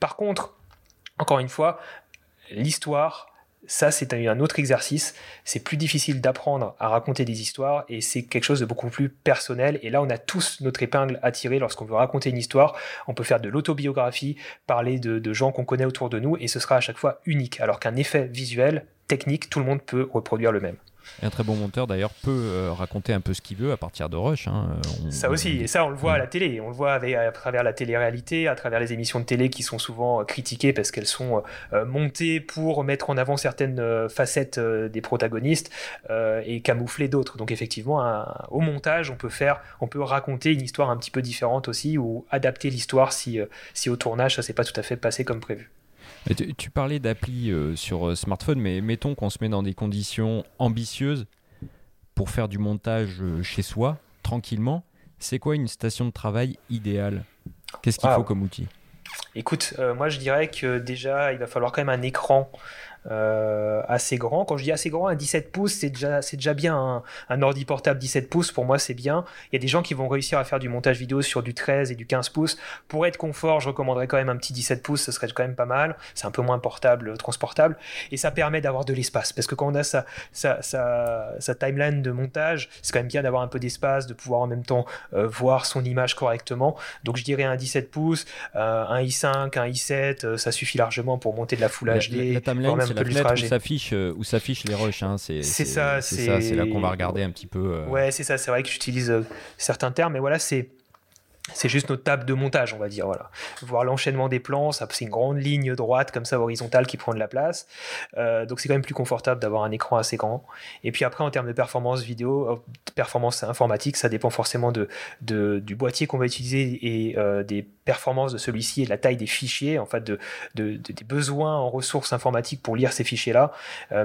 Par contre, encore une fois, l'histoire, ça, c'est un autre exercice. C'est plus difficile d'apprendre à raconter des histoires et c'est quelque chose de beaucoup plus personnel. Et là, on a tous notre épingle à tirer lorsqu'on veut raconter une histoire. On peut faire de l'autobiographie, parler de, de gens qu'on connaît autour de nous et ce sera à chaque fois unique. Alors qu'un effet visuel, technique, tout le monde peut reproduire le même un très bon monteur d'ailleurs peut euh, raconter un peu ce qu'il veut à partir de Rush. Hein. ça aussi, et ça on le voit à la télé, on le voit à travers la télé-réalité, à travers les émissions de télé qui sont souvent euh, critiquées parce qu'elles sont euh, montées pour mettre en avant certaines facettes des protagonistes et camoufler d'autres. Donc effectivement, au montage, on peut faire, on peut raconter une histoire un petit peu différente aussi ou adapter l'histoire si, si au tournage ça s'est pas tout à fait passé comme prévu. Tu, parlais d'appli euh, sur euh, smartphone, mais mettons qu'on se met dans des conditions ambitieuses pour faire du montage euh, chez soi, tranquillement. C'est quoi une station de travail idéale? Qu'est-ce qu'il faut comme outil? Écoute, moi je dirais que déjà il va falloir quand même un écran euh, assez grand. Quand je dis assez grand, un 17 pouces, c'est déjà, c'est déjà bien. Un, ordi portable 17 pouces, pour moi, c'est bien. Il y a des gens qui vont réussir à faire du montage vidéo sur du 13 et du 15 pouces. Pour être confort, je recommanderais quand même un petit 17 pouces, ce serait quand même pas mal. C'est un peu moins portable, transportable. Et ça permet d'avoir de l'espace. Parce que quand on a sa, sa, sa, timeline de montage, c'est quand même bien d'avoir un peu d'espace, de pouvoir en même temps euh, voir son image correctement. Donc je dirais un 17 pouces, euh, un i5, un i7, ça suffit largement pour monter de la Full HD la fenêtre où s'affiche euh, où s'affichent les rushs. Hein, c'est ça, c'est c'est là qu'on va regarder un petit peu. Euh. Ouais, c'est ça. C'est vrai que j'utilise euh, certains termes, mais voilà, c'est c'est juste notre table de montage, on va dire. Voilà. Voir l'enchaînement des plans, ça, c'est une grande ligne droite comme ça horizontale qui prend de la place. Euh, donc c'est quand même plus confortable d'avoir un écran assez grand. Et puis après, en termes de performance vidéo, performance informatique, ça dépend forcément de, du boîtier qu'on va utiliser et euh, des performances de celui-ci et de la taille des fichiers, en fait, de, des besoins en ressources informatiques pour lire ces fichiers-là.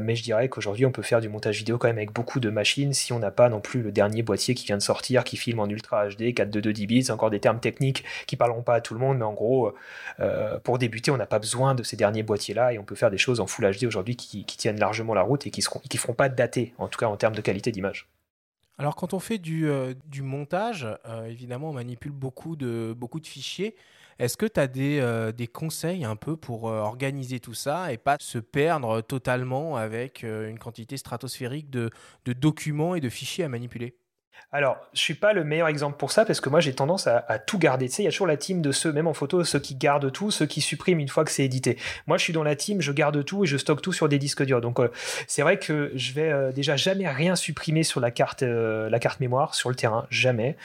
mais je dirais qu'aujourd'hui, on peut faire du montage vidéo quand même avec beaucoup de machines si on n'a pas non plus le dernier boîtier qui vient de sortir, qui filme en Ultra HD, 422 10 bits, encore des termes techniques qui parleront pas à tout le monde, mais en gros, euh, pour débuter, on n'a pas besoin de ces derniers boîtiers-là et on peut faire des choses en Full HD aujourd'hui qui, tiennent largement la route et qui ne feront pas dater, en tout cas en termes de qualité d'image. Alors quand on fait du, euh, montage, euh, évidemment on manipule beaucoup de, beaucoup de fichiers. Est-ce que tu as des, des, conseils un peu pour organiser tout ça et pas se perdre totalement avec une quantité stratosphérique de, de documents et de fichiers à manipuler? Alors, je suis pas le meilleur exemple pour ça parce que moi j'ai tendance à, tout garder. Tu sais, il y a toujours la team de ceux, même en photo, ceux qui gardent tout, ceux qui suppriment une fois que c'est édité. Moi, je suis dans la team, je garde tout et je stocke tout sur des disques durs. Donc, euh, c'est vrai que je vais euh, déjà jamais rien supprimer sur la carte, euh, la carte mémoire sur le terrain, jamais.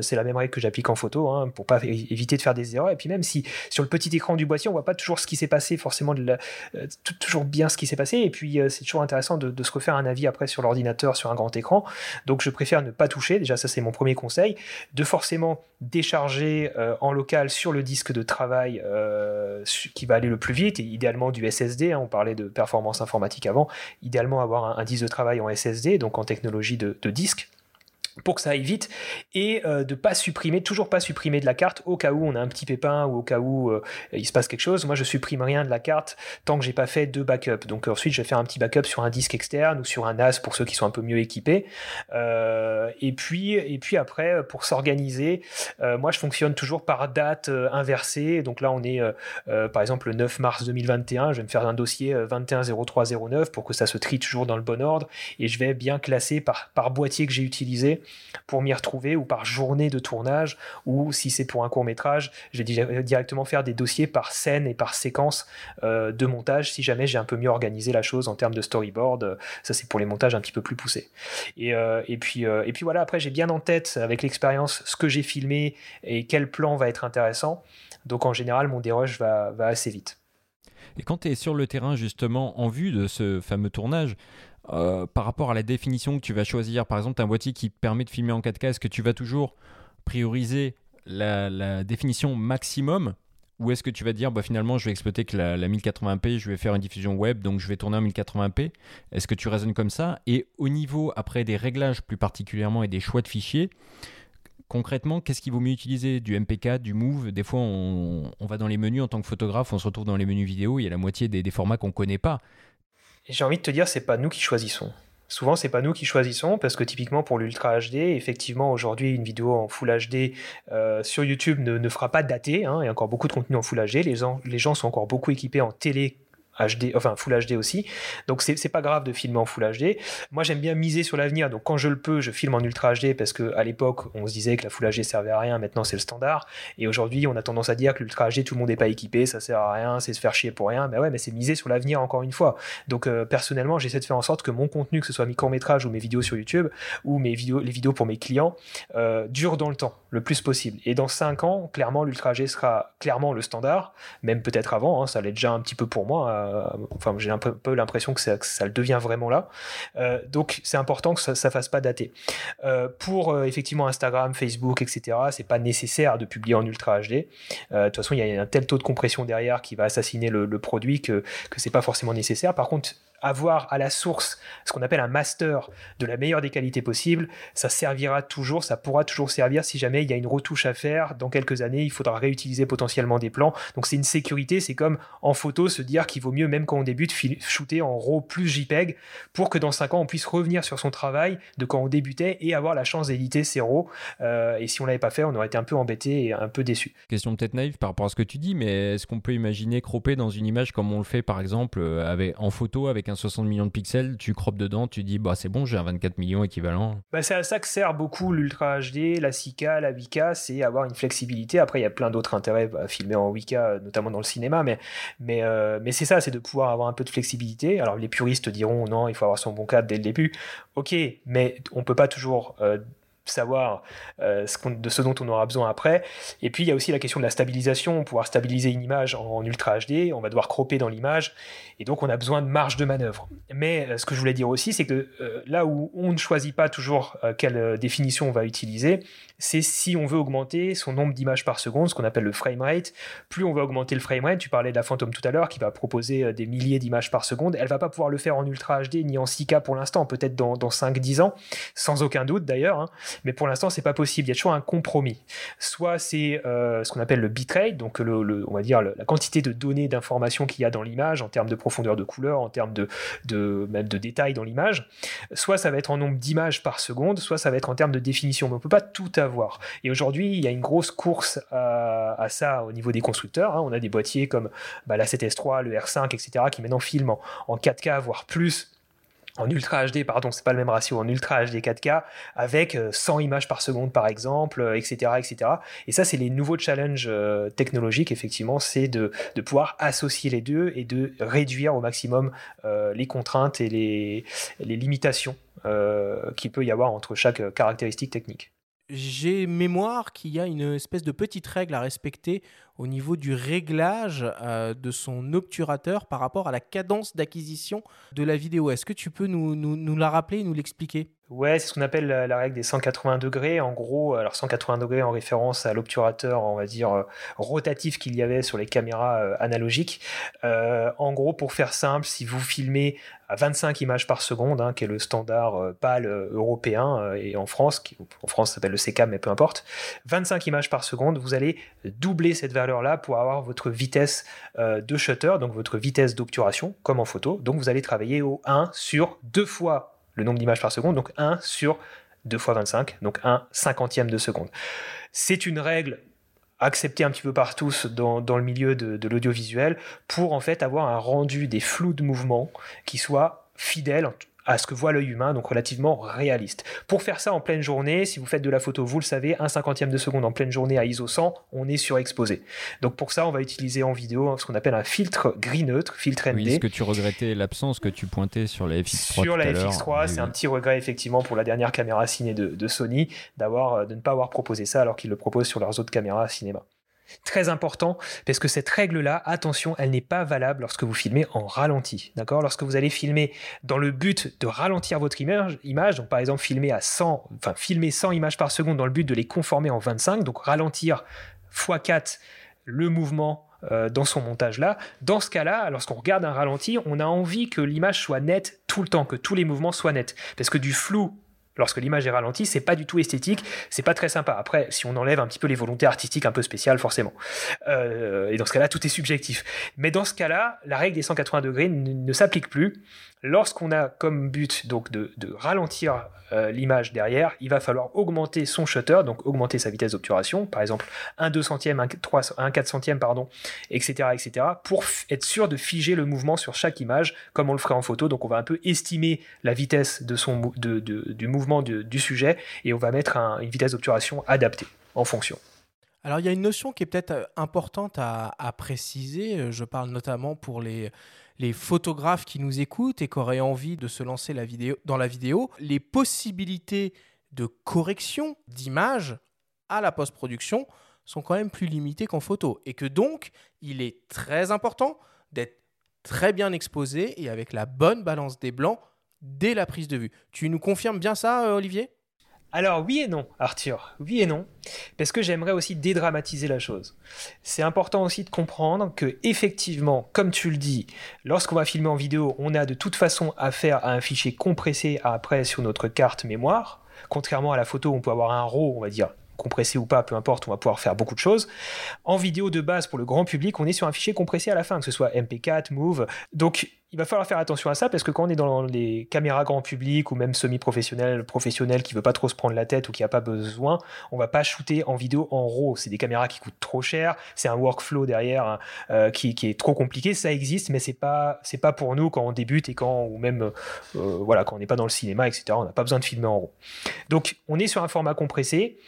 c'est la même règle que j'applique en photo hein, pour pas éviter de faire des erreurs. Et puis même si sur le petit écran du boîtier, on voit pas toujours ce qui s'est passé, forcément de toujours bien ce qui s'est passé. Et puis c'est toujours intéressant de, de, se refaire un avis après sur l'ordinateur, sur un grand écran. Donc, je préfère ne pas Déjà, ça c'est mon premier conseil. De forcément décharger euh, en local sur le disque de travail euh, qui va aller le plus vite, et idéalement du SSD. Hein, on parlait de performance informatique avant. Idéalement avoir un, disque de travail en SSD, donc en technologie de disque pour que ça aille vite et euh, de pas supprimer, toujours pas supprimer de la carte au cas où on a un petit pépin ou au cas où euh, il se passe quelque chose. Moi, je supprime rien de la carte tant que j'ai pas fait deux backups. Donc ensuite, je vais faire un petit backup sur un disque externe ou sur un NAS pour ceux qui sont un peu mieux équipés. Euh, et puis après, pour s'organiser, moi, je fonctionne toujours par date inversée. Donc là, on est par exemple le 9 mars 2021. Je vais me faire un dossier 210309 pour que ça se trie toujours dans le bon ordre et je vais bien classer par boîtier que j'ai utilisé pour m'y retrouver ou par journée de tournage ou si c'est pour un court métrage, je vais directement faire des dossiers par scène et par séquence euh, de montage si jamais j'ai un peu mieux organisé la chose en termes de storyboard. Ça c'est pour les montages un petit peu plus poussés. Et, euh, puis, euh, et puis voilà, après j'ai bien en tête avec l'expérience ce que j'ai filmé et quel plan va être intéressant. Donc en général mon dérush va, va assez vite. Et quand tu es sur le terrain justement en vue de ce fameux tournage, euh, par rapport à la définition que tu vas choisir, par exemple, un boîtier qui permet de filmer en 4K, est-ce que tu vas toujours prioriser la, définition maximum ou est-ce que tu vas dire bah, finalement je vais exploiter que la, 1080p, je vais faire une diffusion web donc je vais tourner en 1080p Est-ce que tu raisonnes comme ça? Et au niveau après des réglages plus particulièrement et des choix de fichiers, concrètement, qu'est-ce qu'il vaut mieux utiliser? Du MP4, du Move? Des fois, on, va dans les menus en tant que photographe, on se retrouve dans les menus vidéo, il y a la moitié des, des formats qu'on ne connaît pas j'ai envie de te dire, c'est pas nous qui choisissons. Souvent, c'est pas nous qui choisissons parce que typiquement pour l'Ultra HD, effectivement, aujourd'hui, une vidéo en Full HD euh, sur YouTube ne, fera pas dater. Il y a encore beaucoup de contenu en Full HD. Les gens sont encore beaucoup équipés en télé HD, enfin Full HD aussi. Donc c'est pas grave de filmer en Full HD. Moi j'aime bien miser sur l'avenir. Donc quand je le peux, je filme en Ultra HD parce que à l'époque on se disait que la Full HD servait à rien. Maintenant c'est le standard. Et aujourd'hui on a tendance à dire que l'Ultra HD tout le monde n'est pas équipé, ça sert à rien, c'est se faire chier pour rien. Mais ouais, mais c'est miser sur l'avenir encore une fois. Donc euh, personnellement j'essaie de faire en sorte que mon contenu, que ce soit mes courts métrages ou mes vidéos sur YouTube ou mes vidéos, les vidéos pour mes clients, euh, durent dans le temps le plus possible. Et dans 5 ans, clairement l'Ultra HD sera clairement le standard, même peut-être avant. Hein, ça l'est déjà un petit peu pour moi euh, enfin, j'ai un peu, l'impression que, ça, le devient vraiment là. Euh, donc, c'est important que ça, ne fasse pas dater. Euh, pour effectivement Instagram, Facebook, etc., c'est pas nécessaire de publier en Ultra HD. de toute façon, il y a un tel taux de compression derrière qui va assassiner le, le produit que que c'est pas forcément nécessaire. Par contre, avoir à la source ce qu'on appelle un master de la meilleure des qualités possibles, ça servira toujours, ça pourra toujours servir si jamais il y a une retouche à faire. Dans quelques années, il faudra réutiliser potentiellement des plans. Donc c'est une sécurité, c'est comme en photo se dire qu'il vaut mieux, même quand on débute, shooter en RAW plus JPEG pour que dans 5 ans on puisse revenir sur son travail de quand on débutait et avoir la chance d'éditer ses RAW. Euh, et si on l'avait pas fait, on aurait été un peu embêté et un peu déçu. Question peut-être naïve par rapport à ce que tu dis, mais est-ce qu'on peut imaginer cropper dans une image comme on le fait par exemple euh, en photo avec un 60 millions de pixels, tu croppes dedans, tu dis bah c'est bon, j'ai un 24 millions équivalent. Bah, c'est à ça que sert beaucoup l'Ultra HD, la 6K, la 8K, c'est avoir une flexibilité. Après, il y a plein d'autres intérêts à filmer en 8K, notamment dans le cinéma, mais, mais, euh, mais c'est ça, c'est de pouvoir avoir un peu de flexibilité. Alors les puristes diront non, il faut avoir son bon cadre dès le début. Ok, mais on peut pas toujours. Euh, savoir euh, ce de ce dont on aura besoin après. Et puis il y a aussi la question de la stabilisation, pouvoir stabiliser une image en, ultra HD, on va devoir cropper dans l'image, et donc on a besoin de marge de manœuvre. Mais euh, ce que je voulais dire aussi, c'est que euh, là où on ne choisit pas toujours quelle définition on va utiliser, c'est si on veut augmenter son nombre d'images par seconde, ce qu'on appelle le frame rate. Plus on va augmenter le frame rate, tu parlais de la Phantom tout à l'heure, qui va proposer des milliers d'images par seconde, elle va pas pouvoir le faire en ultra HD ni en 6K pour l'instant, peut-être dans, dans 5-10 ans, sans aucun doute d'ailleurs. Hein. Mais pour l'instant, c'est pas possible. Il y a toujours un compromis. Soit c'est euh, ce qu'on appelle le bitrate, donc le, on va dire la quantité de données, d'informations qu'il y a dans l'image en termes de profondeur de couleur, en termes de, même de détails dans l'image. Soit ça va être en nombre d'images par seconde, soit ça va être en termes de définition. Mais on peut pas tout avoir. Et aujourd'hui, il y a une grosse course à, ça au niveau des constructeurs. Hein. On a des boîtiers comme bah, la 7S3, le R5, etc., qui maintenant filment en, en 4K, voire plus en Ultra HD, pardon, c'est pas le même ratio, en Ultra HD 4K, avec 100 euh, images par seconde par exemple, etc. Euh, etc. Et ça, c'est les nouveaux challenges euh, technologiques, effectivement, c'est de, pouvoir associer les deux et de réduire au maximum les contraintes et les, les limitations qu'il peut y avoir entre chaque caractéristique technique. J'ai mémoire qu'il y a une espèce de petite règle à respecter au niveau du réglage euh, de son obturateur par rapport à la cadence d'acquisition de la vidéo. Est-ce que tu peux nous, la rappeler, nous l'expliquer? Ouais, c'est ce qu'on appelle la, règle des 180 degrés. En gros, alors 180 degrés en référence à l'obturateur, on va dire, euh, rotatif qu'il y avait sur les caméras euh, analogiques. en gros, pour faire simple, si vous filmez à 25 images par seconde, hein, qui est le standard pâle européen, et en France, qui, en France s'appelle le CCAM, mais peu importe, 25 images par seconde, vous allez doubler cette valeur là pour avoir votre vitesse euh, de shutter, donc votre vitesse d'obturation, comme en photo. Donc vous allez travailler au 1 sur 2 fois le nombre d'images par seconde, donc 1 sur 2 fois 25, donc 1 cinquantième de seconde. C'est une règle acceptée un petit peu par tous dans, le milieu de, de l'audiovisuel pour en fait avoir un rendu des flous de mouvement qui soit fidèle, à ce que voit l'œil humain, donc relativement réaliste. Pour faire ça en pleine journée, si vous faites de la photo, vous le savez, un cinquantième de seconde en pleine journée à ISO 100, on est surexposé. Donc pour ça, on va utiliser en vidéo ce qu'on appelle un filtre gris neutre, filtre ND. Oui, est-ce que tu regrettais l'absence que tu pointais sur la FX3 Sur la FX3, c'est un petit regret effectivement pour la dernière caméra ciné de, de Sony d'avoir euh, de ne pas avoir proposé ça alors qu'ils le proposent sur leurs autres caméras cinéma. Très important, parce que cette règle-là, attention, elle n'est pas valable lorsque vous filmez en ralenti. D'accord? Lorsque vous allez filmer dans le but de ralentir votre image, donc par exemple filmer à 100, enfin filmer 100 images par seconde dans le but de les conformer en 25, donc ralentir x4 le mouvement euh, dans son montage là. Dans ce cas-là, lorsqu'on regarde un ralenti, on a envie que l'image soit nette tout le temps, que tous les mouvements soient nets. Parce que du flou lorsque l'image est ralentie, c'est pas du tout esthétique, c'est pas très sympa. Après, si on enlève un petit peu les volontés artistiques un peu spéciales, forcément. Euh, et dans ce cas-là, tout est subjectif. Mais dans ce cas-là, la règle des 180 degrés ne s'applique plus. Lorsqu'on a comme but donc de, ralentir euh, l'image derrière, il va falloir augmenter son shutter, donc augmenter sa vitesse d'obturation, par exemple 1 2 centième, 1, 3, 1 4 centième, pardon, etc., etc., pour être sûr de figer le mouvement sur chaque image, comme on le ferait en photo. Donc on va un peu estimer la vitesse du mouvement du, sujet et on va mettre une vitesse d'obturation adaptée en fonction. Alors il y a une notion qui est peut-être euh, importante à, préciser, je parle notamment pour les les photographes qui nous écoutent et qui auraient envie de se lancer dans la vidéo, les possibilités de correction d'image à la post-production sont quand même plus limitées qu'en photo. Et que donc, il est très important d'être très bien exposé et avec la bonne balance des blancs dès la prise de vue. Tu nous confirmes bien ça, euh, Olivier? Alors oui et non, Arthur, oui et non, parce que j'aimerais aussi dédramatiser la chose. C'est important aussi de comprendre que effectivement, comme tu le dis, lorsqu'on va filmer en vidéo, on a de toute façon affaire à un fichier compressé après sur notre carte mémoire. Contrairement à la photo, on peut avoir un RAW, on va dire compressé ou pas, peu importe, on va pouvoir faire beaucoup de choses. En vidéo de base pour le grand public, on est sur un fichier compressé à la fin, que ce soit MP4, Move. Donc il va falloir faire attention à ça parce que quand on est dans les caméras grand public ou même semi-professionnel, professionnel qui veut pas trop se prendre la tête ou qui a pas besoin, on va pas shooter en vidéo en RAW. C'est des caméras qui coûtent trop cher, c'est un workflow derrière hein, euh, qui, est trop compliqué. Ça existe, mais c'est pas c'est pas pour nous quand on débute et quand ou même euh, voilà quand on n'est pas dans le cinéma, etc. On n'a pas besoin de filmer en RAW. Donc on est sur un format compressé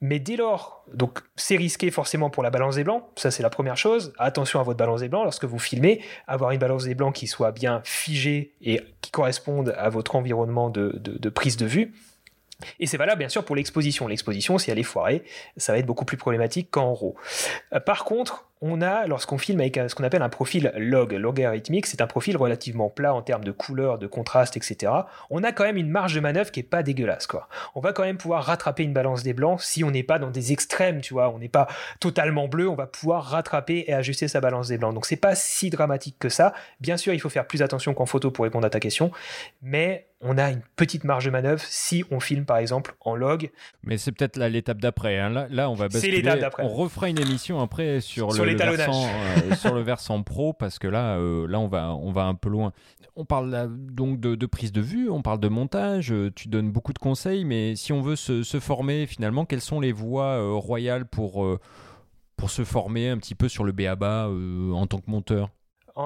mais dès lors, donc c'est risqué forcément pour la balance des blancs, ça c'est la première chose. Attention à votre balance des blancs lorsque vous filmez, avoir une balance des blancs qui soit bien figée et qui corresponde à votre environnement de, prise de vue. Et c'est valable bien sûr pour l'exposition. L'exposition, si elle est foirée, ça va être beaucoup plus problématique qu'en RAW. Euh, par contre, on a, lorsqu'on filme avec ce qu'on appelle un profil log, logarithmique, c'est un profil relativement plat en termes de couleur, de contraste, etc. On a quand même une marge de manœuvre qui est pas dégueulasse, quoi. On va quand même pouvoir rattraper une balance des blancs si on n'est pas dans des extrêmes, tu vois. On n'est pas totalement bleu, on va pouvoir rattraper et ajuster sa balance des blancs. Donc c'est pas si dramatique que ça. Bien sûr, il faut faire plus attention qu'en photo pour répondre à ta question, mais on a une petite marge de manœuvre si on filme par exemple en log. Mais c'est peut-être l'étape d'après. Hein. Là, là, on va basculer. On refera une émission après sur, le, versant, euh, sur le versant pro parce que là, euh, là on, va, on va un peu loin. On parle donc de, prise de vue, on parle de montage, euh, tu donnes beaucoup de conseils, mais si on veut se, se former finalement, quelles sont les voies royales pour, pour se former un petit peu sur le BABA en tant que monteur?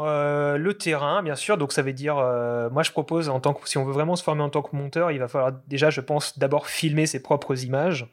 Euh, le terrain, bien sûr. Donc ça veut dire, euh, moi je propose en tant que, si on veut vraiment se former en tant que monteur, il va falloir déjà, je pense, d'abord filmer ses propres images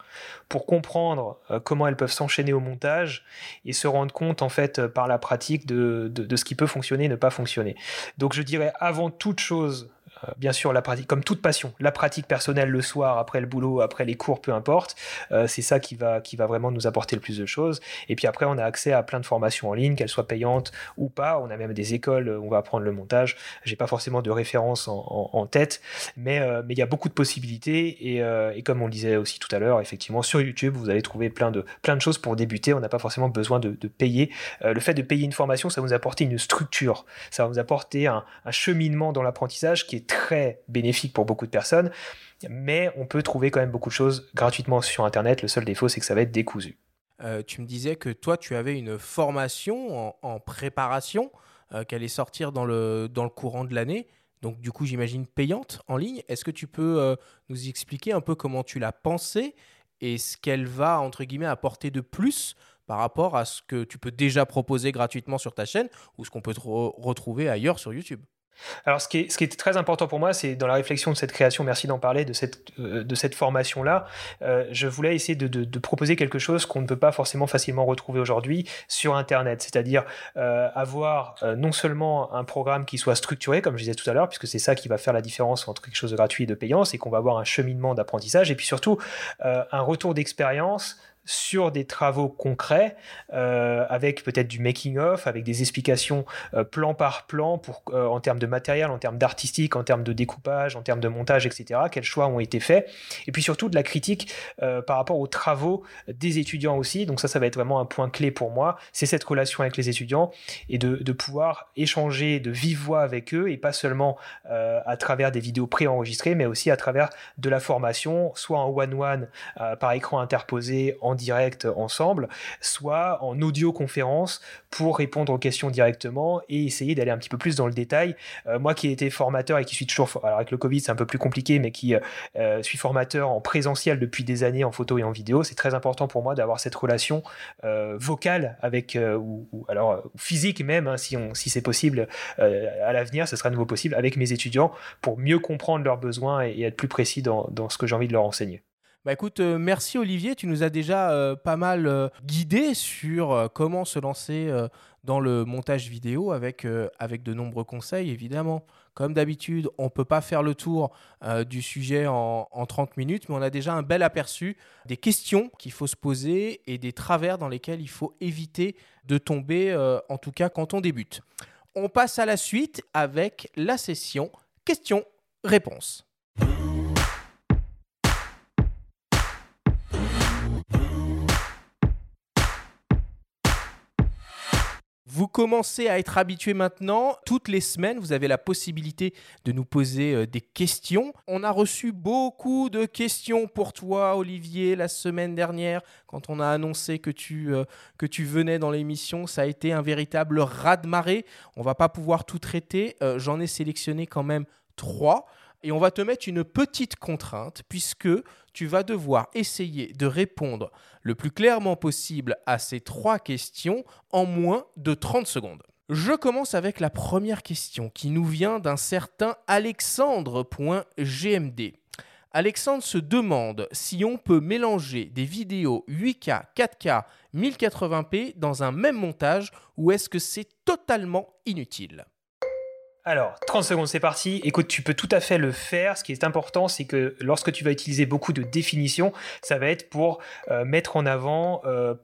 pour comprendre euh, comment elles peuvent s'enchaîner au montage et se rendre compte en fait par la pratique de, de ce qui peut fonctionner et ne pas fonctionner. Donc je dirais avant toute chose, bien sûr, la pratique, comme toute passion, la pratique personnelle le soir, après le boulot, après les cours, peu importe, euh, c'est ça qui va, qui va vraiment nous apporter le plus de choses. Et puis après, on a accès à plein de formations en ligne, qu'elles soient payantes ou pas. On a même des écoles où on va apprendre le montage. J'ai pas forcément de référence en, tête, mais euh, mais il y a beaucoup de possibilités. Et, comme on le disait aussi tout à l'heure, effectivement, sur YouTube, vous allez trouver plein de, plein de choses pour débuter. On n'a pas forcément besoin de, payer. le fait de payer une formation, ça va nous apporter une structure, ça va nous apporter un, un cheminement dans l'apprentissage qui est très bénéfique pour beaucoup de personnes, mais on peut trouver quand même beaucoup de choses gratuitement sur Internet. Le seul défaut, c'est que ça va être décousu. Euh, tu me disais que toi, tu avais une formation en, préparation euh, qui allait sortir dans le, dans le courant de l'année. Donc, du coup, j'imagine payante en ligne. Est-ce que tu peux euh, nous expliquer un peu comment tu l'as pensée et ce qu'elle va, entre guillemets, apporter de plus par rapport à ce que tu peux déjà proposer gratuitement sur ta chaîne ou ce qu'on peut retrouver ailleurs sur YouTube? Alors, ce qui, est, très important pour moi, c'est dans la réflexion de cette création, merci d'en parler, de cette, euh, formation-là, euh, je voulais essayer de, de, proposer quelque chose qu'on ne peut pas forcément facilement retrouver aujourd'hui sur Internet, c'est-à-dire euh, avoir non seulement un programme qui soit structuré, comme je disais tout à l'heure, puisque c'est ça qui va faire la différence entre quelque chose de gratuit et de payant, c'est qu'on va avoir un cheminement d'apprentissage, et puis surtout un retour d'expérience sur des travaux concrets, euh, avec peut-être du making-of, avec des explications euh, plan par plan pour, euh, en termes de matériel, en termes d'artistique, en termes de découpage, en termes de montage, etc. Quels choix ont été faits. Et puis surtout de la critique par rapport aux travaux des étudiants aussi. Donc ça, ça va être vraiment un point clé pour moi. C'est cette relation avec les étudiants et de, pouvoir échanger de vive voix avec eux et pas seulement à travers des vidéos préenregistrées, mais aussi à travers de la formation, soit en one-one par écran interposé, en direct ensemble, soit en audioconférence pour répondre aux questions directement et essayer d'aller un petit peu plus dans le détail. Euh, moi qui ai été formateur et qui suis toujours, alors avec le Covid c'est un peu plus compliqué, mais qui euh, euh, suis formateur en présentiel depuis des années en photo et en vidéo, c'est très important pour moi d'avoir cette relation vocale avec, ou, alors physique même, hein, si, si c'est possible à l'avenir, ce sera de nouveau possible avec mes étudiants pour mieux comprendre leurs besoins et, être plus précis dans ce que j'ai envie de leur enseigner. Bah écoute, euh, merci Olivier, tu nous as déjà euh, pas mal euh, guidé sur comment se lancer dans le montage vidéo avec, avec de nombreux conseils, évidemment. Comme d'habitude, on ne peut pas faire le tour du sujet en, en, 30 minutes, mais on a déjà un bel aperçu des questions qu'il faut se poser et des travers dans lesquels il faut éviter de tomber, en tout cas quand on débute. On passe à la suite avec la session questions-réponses. Vous commencez à être habitué maintenant. Toutes les semaines, vous avez la possibilité de nous poser euh, des questions. On a reçu beaucoup de questions pour toi, Olivier, la semaine dernière, quand on a annoncé que tu, euh, venais dans l'émission. Ça a été un véritable raz-de-marée. On va pas pouvoir tout traiter. Euh, j'en ai sélectionné quand même trois. Et on va te mettre une petite contrainte, puisque tu vas devoir essayer de répondre le plus clairement possible à ces trois questions en moins de 30 secondes. Je commence avec la première question qui nous vient d'un certain Alexandre.gmd. Alexandre se demande si on peut mélanger des vidéos 8K, 4K, 1080p dans un même montage ou est-ce que c'est totalement inutile? Alors, 30 secondes, c'est parti. Écoute, tu peux tout à fait le faire. Ce qui est important, c'est que lorsque tu vas utiliser beaucoup de définitions, ça va être pour euh, mettre en avant euh,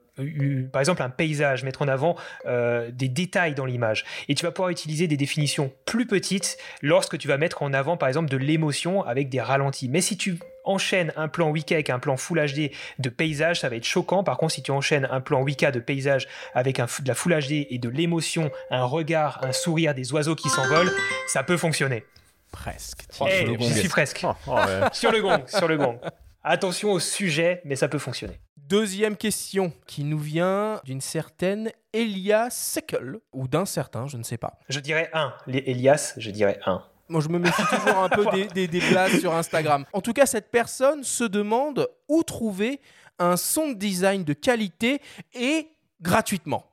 par exemple un paysage, mettre en avant euh, des détails dans l'image. Et tu vas pouvoir utiliser des définitions plus petites lorsque tu vas mettre en avant par exemple de l'émotion avec des ralentis. Mais si tu enchaînes un plan 8K avec un plan Full HD de paysage, ça va être choquant. Par contre, si tu enchaînes un plan 8K de paysage avec un, de la Full HD et de l'émotion, un regard, un sourire, des oiseaux qui s'envolent, ça peut fonctionner. Presque. Eh, je suis presque. Oh, oh, ouais. sur le gong, sur le gong. Attention au sujet, mais ça peut fonctionner. Deuxième question qui nous vient d'une certaine Elias Seckel, ou d'un certain, je ne sais pas. Je dirais un. Les Elias, je dirais un. Moi, je me méfie toujours un peu des, des, sur Instagram. En tout cas, cette personne se demande où trouver un son de design de qualité et gratuitement.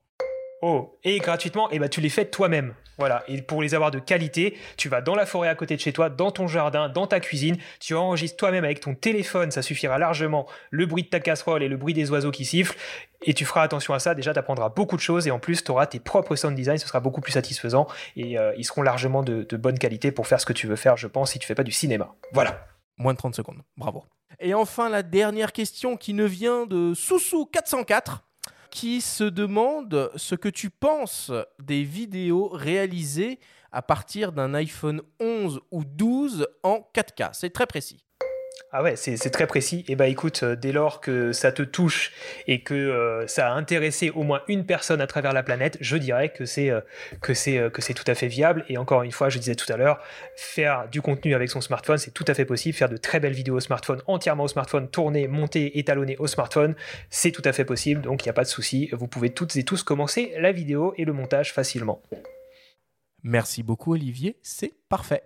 Oh, et gratuitement, et bah, tu les fais toi-même. Voilà, et pour les avoir de qualité, tu vas dans la forêt à côté de chez toi, dans ton jardin, dans ta cuisine, tu enregistres toi-même avec ton téléphone, ça suffira largement, le bruit de ta casserole et le bruit des oiseaux qui sifflent, et tu feras attention à ça, déjà tu apprendras beaucoup de choses, et en plus tu auras tes propres sound design, ce sera beaucoup plus satisfaisant, et euh, ils seront largement de, de bonne qualité pour faire ce que tu veux faire, je pense, si tu fais pas du cinéma. Voilà. Moins de 30 secondes, bravo. Et enfin, la dernière question qui ne vient de Soussou404 qui se demande ce que tu penses des vidéos réalisées à partir d'un iPhone 11 ou 12 en 4K. C'est très précis. Ah ouais, c'est très précis. Et eh bah écoute, euh, dès lors que ça te touche et que euh, ça a intéressé au moins une personne à travers la planète, je dirais que c'est euh, que c'est tout à fait viable. Et encore une fois, je disais tout à l'heure, faire du contenu avec son smartphone, c'est tout à fait possible. Faire de très belles vidéos au smartphone, entièrement au smartphone, tourner, monter, étalonner au smartphone, c'est tout à fait possible. Donc il n'y a pas de souci. Vous pouvez toutes et tous commencer la vidéo et le montage facilement. Merci beaucoup Olivier, c'est parfait.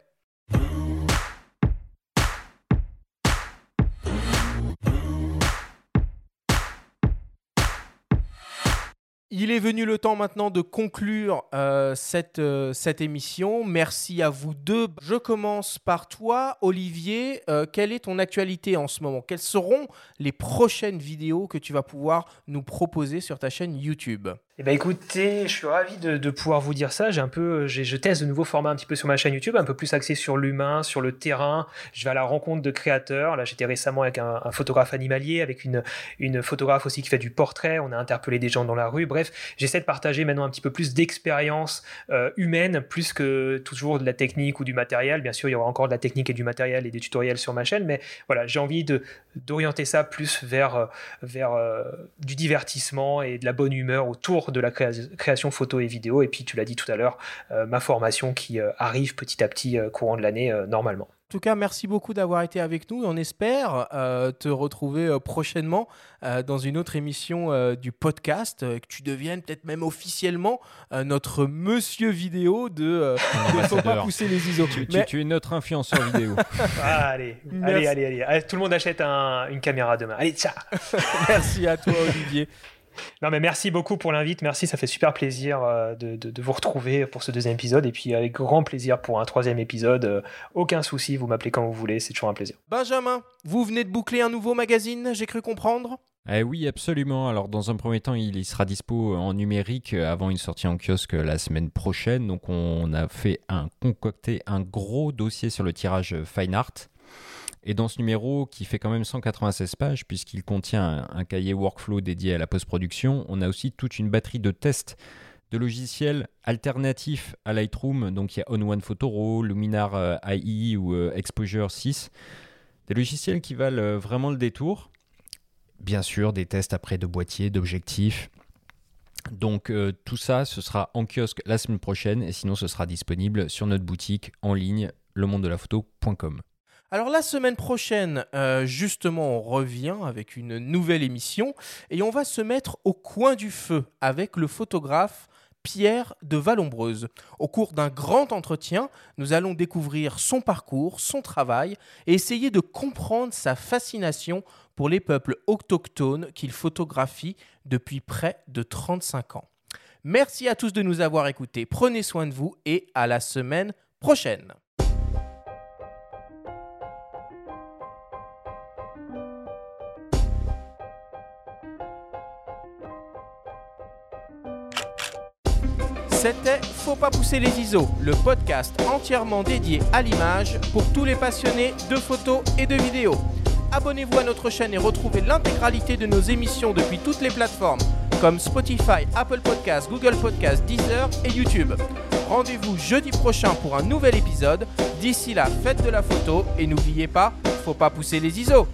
Il est venu le temps maintenant de conclure euh, cette, euh, cette émission. Merci à vous deux. Je commence par toi, Olivier. Euh, quelle est ton actualité en ce moment? Quelles seront les prochaines vidéos que tu vas pouvoir nous proposer sur ta chaîne YouTube? Eh ben écoutez, je suis ravi de, pouvoir vous dire ça. J'ai un peu, je teste de nouveaux formats un petit peu sur ma chaîne YouTube, un peu plus axé sur l'humain, sur le terrain. Je vais à la rencontre de créateurs. Là, j'étais récemment avec un, photographe animalier, avec une, une photographe aussi qui fait du portrait. On a interpellé des gens dans la rue. J'essaie de partager maintenant un petit peu plus d'expérience euh, humaine, plus que toujours de la technique ou du matériel. Bien sûr, il y aura encore de la technique et du matériel et des tutoriels sur ma chaîne, mais voilà, j'ai envie d'orienter ça plus vers euh, euh, du divertissement et de la bonne humeur autour de la création photo et vidéo. Et puis, tu l'as dit tout à l'heure, euh, ma formation qui arrive petit à petit courant de l'année normalement. En tout cas, merci beaucoup d'avoir été avec nous on espère te retrouver prochainement dans une autre émission du podcast, que tu deviennes peut-être même officiellement notre monsieur vidéo de ne faut pas pousser les ISO. Tu, tu, tu, es notre influenceur vidéo. ah, allez, allez, allez, allez, tout le monde achète un, une caméra demain. Allez, ciao Merci à toi, Olivier. Non, mais merci beaucoup pour l'invite. Merci, ça fait super plaisir euh, de, de, de, vous retrouver pour ce deuxième épisode. Et puis, avec grand plaisir pour un troisième épisode. Euh, aucun souci, vous m'appelez quand vous voulez, c'est toujours un plaisir. Benjamin, vous venez de boucler un nouveau magazine, j'ai cru comprendre? Eh oui, absolument. Alors, dans un premier temps, il sera dispo en numérique avant une sortie en kiosque la semaine prochaine. Donc, on a fait un concocté un gros dossier sur le tirage Fine Art. Et dans ce numéro, qui fait quand même 196 pages, puisqu'il contient un, cahier workflow dédié à la post-production, on a aussi toute une batterie de tests de logiciels alternatifs à Lightroom. Donc il y a On One Photoro, Luminar euh, IE ou euh, Exposure 6. Des logiciels qui valent euh, vraiment le détour. Bien sûr, des tests après de boîtiers, d'objectifs. Donc tout ça, ce sera en kiosque la semaine prochaine et sinon ce sera disponible sur notre boutique en ligne lemondelaPhoto.com. Alors la semaine prochaine, euh, justement, on revient avec une nouvelle émission et on va se mettre au coin du feu avec le photographe Pierre de Vallombreuse. Au cours d'un grand entretien, nous allons découvrir son parcours, son travail et essayer de comprendre sa fascination pour les peuples autochtones qu'il photographie depuis près de 35 ans. Merci à tous de nous avoir écoutés, prenez soin de vous et à la semaine prochaine. C'était Faut pas pousser les ISO, le podcast entièrement dédié à l'image pour tous les passionnés de photos et de vidéos. Abonnez-vous à notre chaîne et retrouvez l'intégralité de nos émissions depuis toutes les plateformes comme Spotify, Apple Podcasts, Google Podcasts, Deezer et YouTube. Rendez-vous jeudi prochain pour un nouvel épisode. D'ici là, faites de la photo et n'oubliez pas, faut pas pousser les ISO.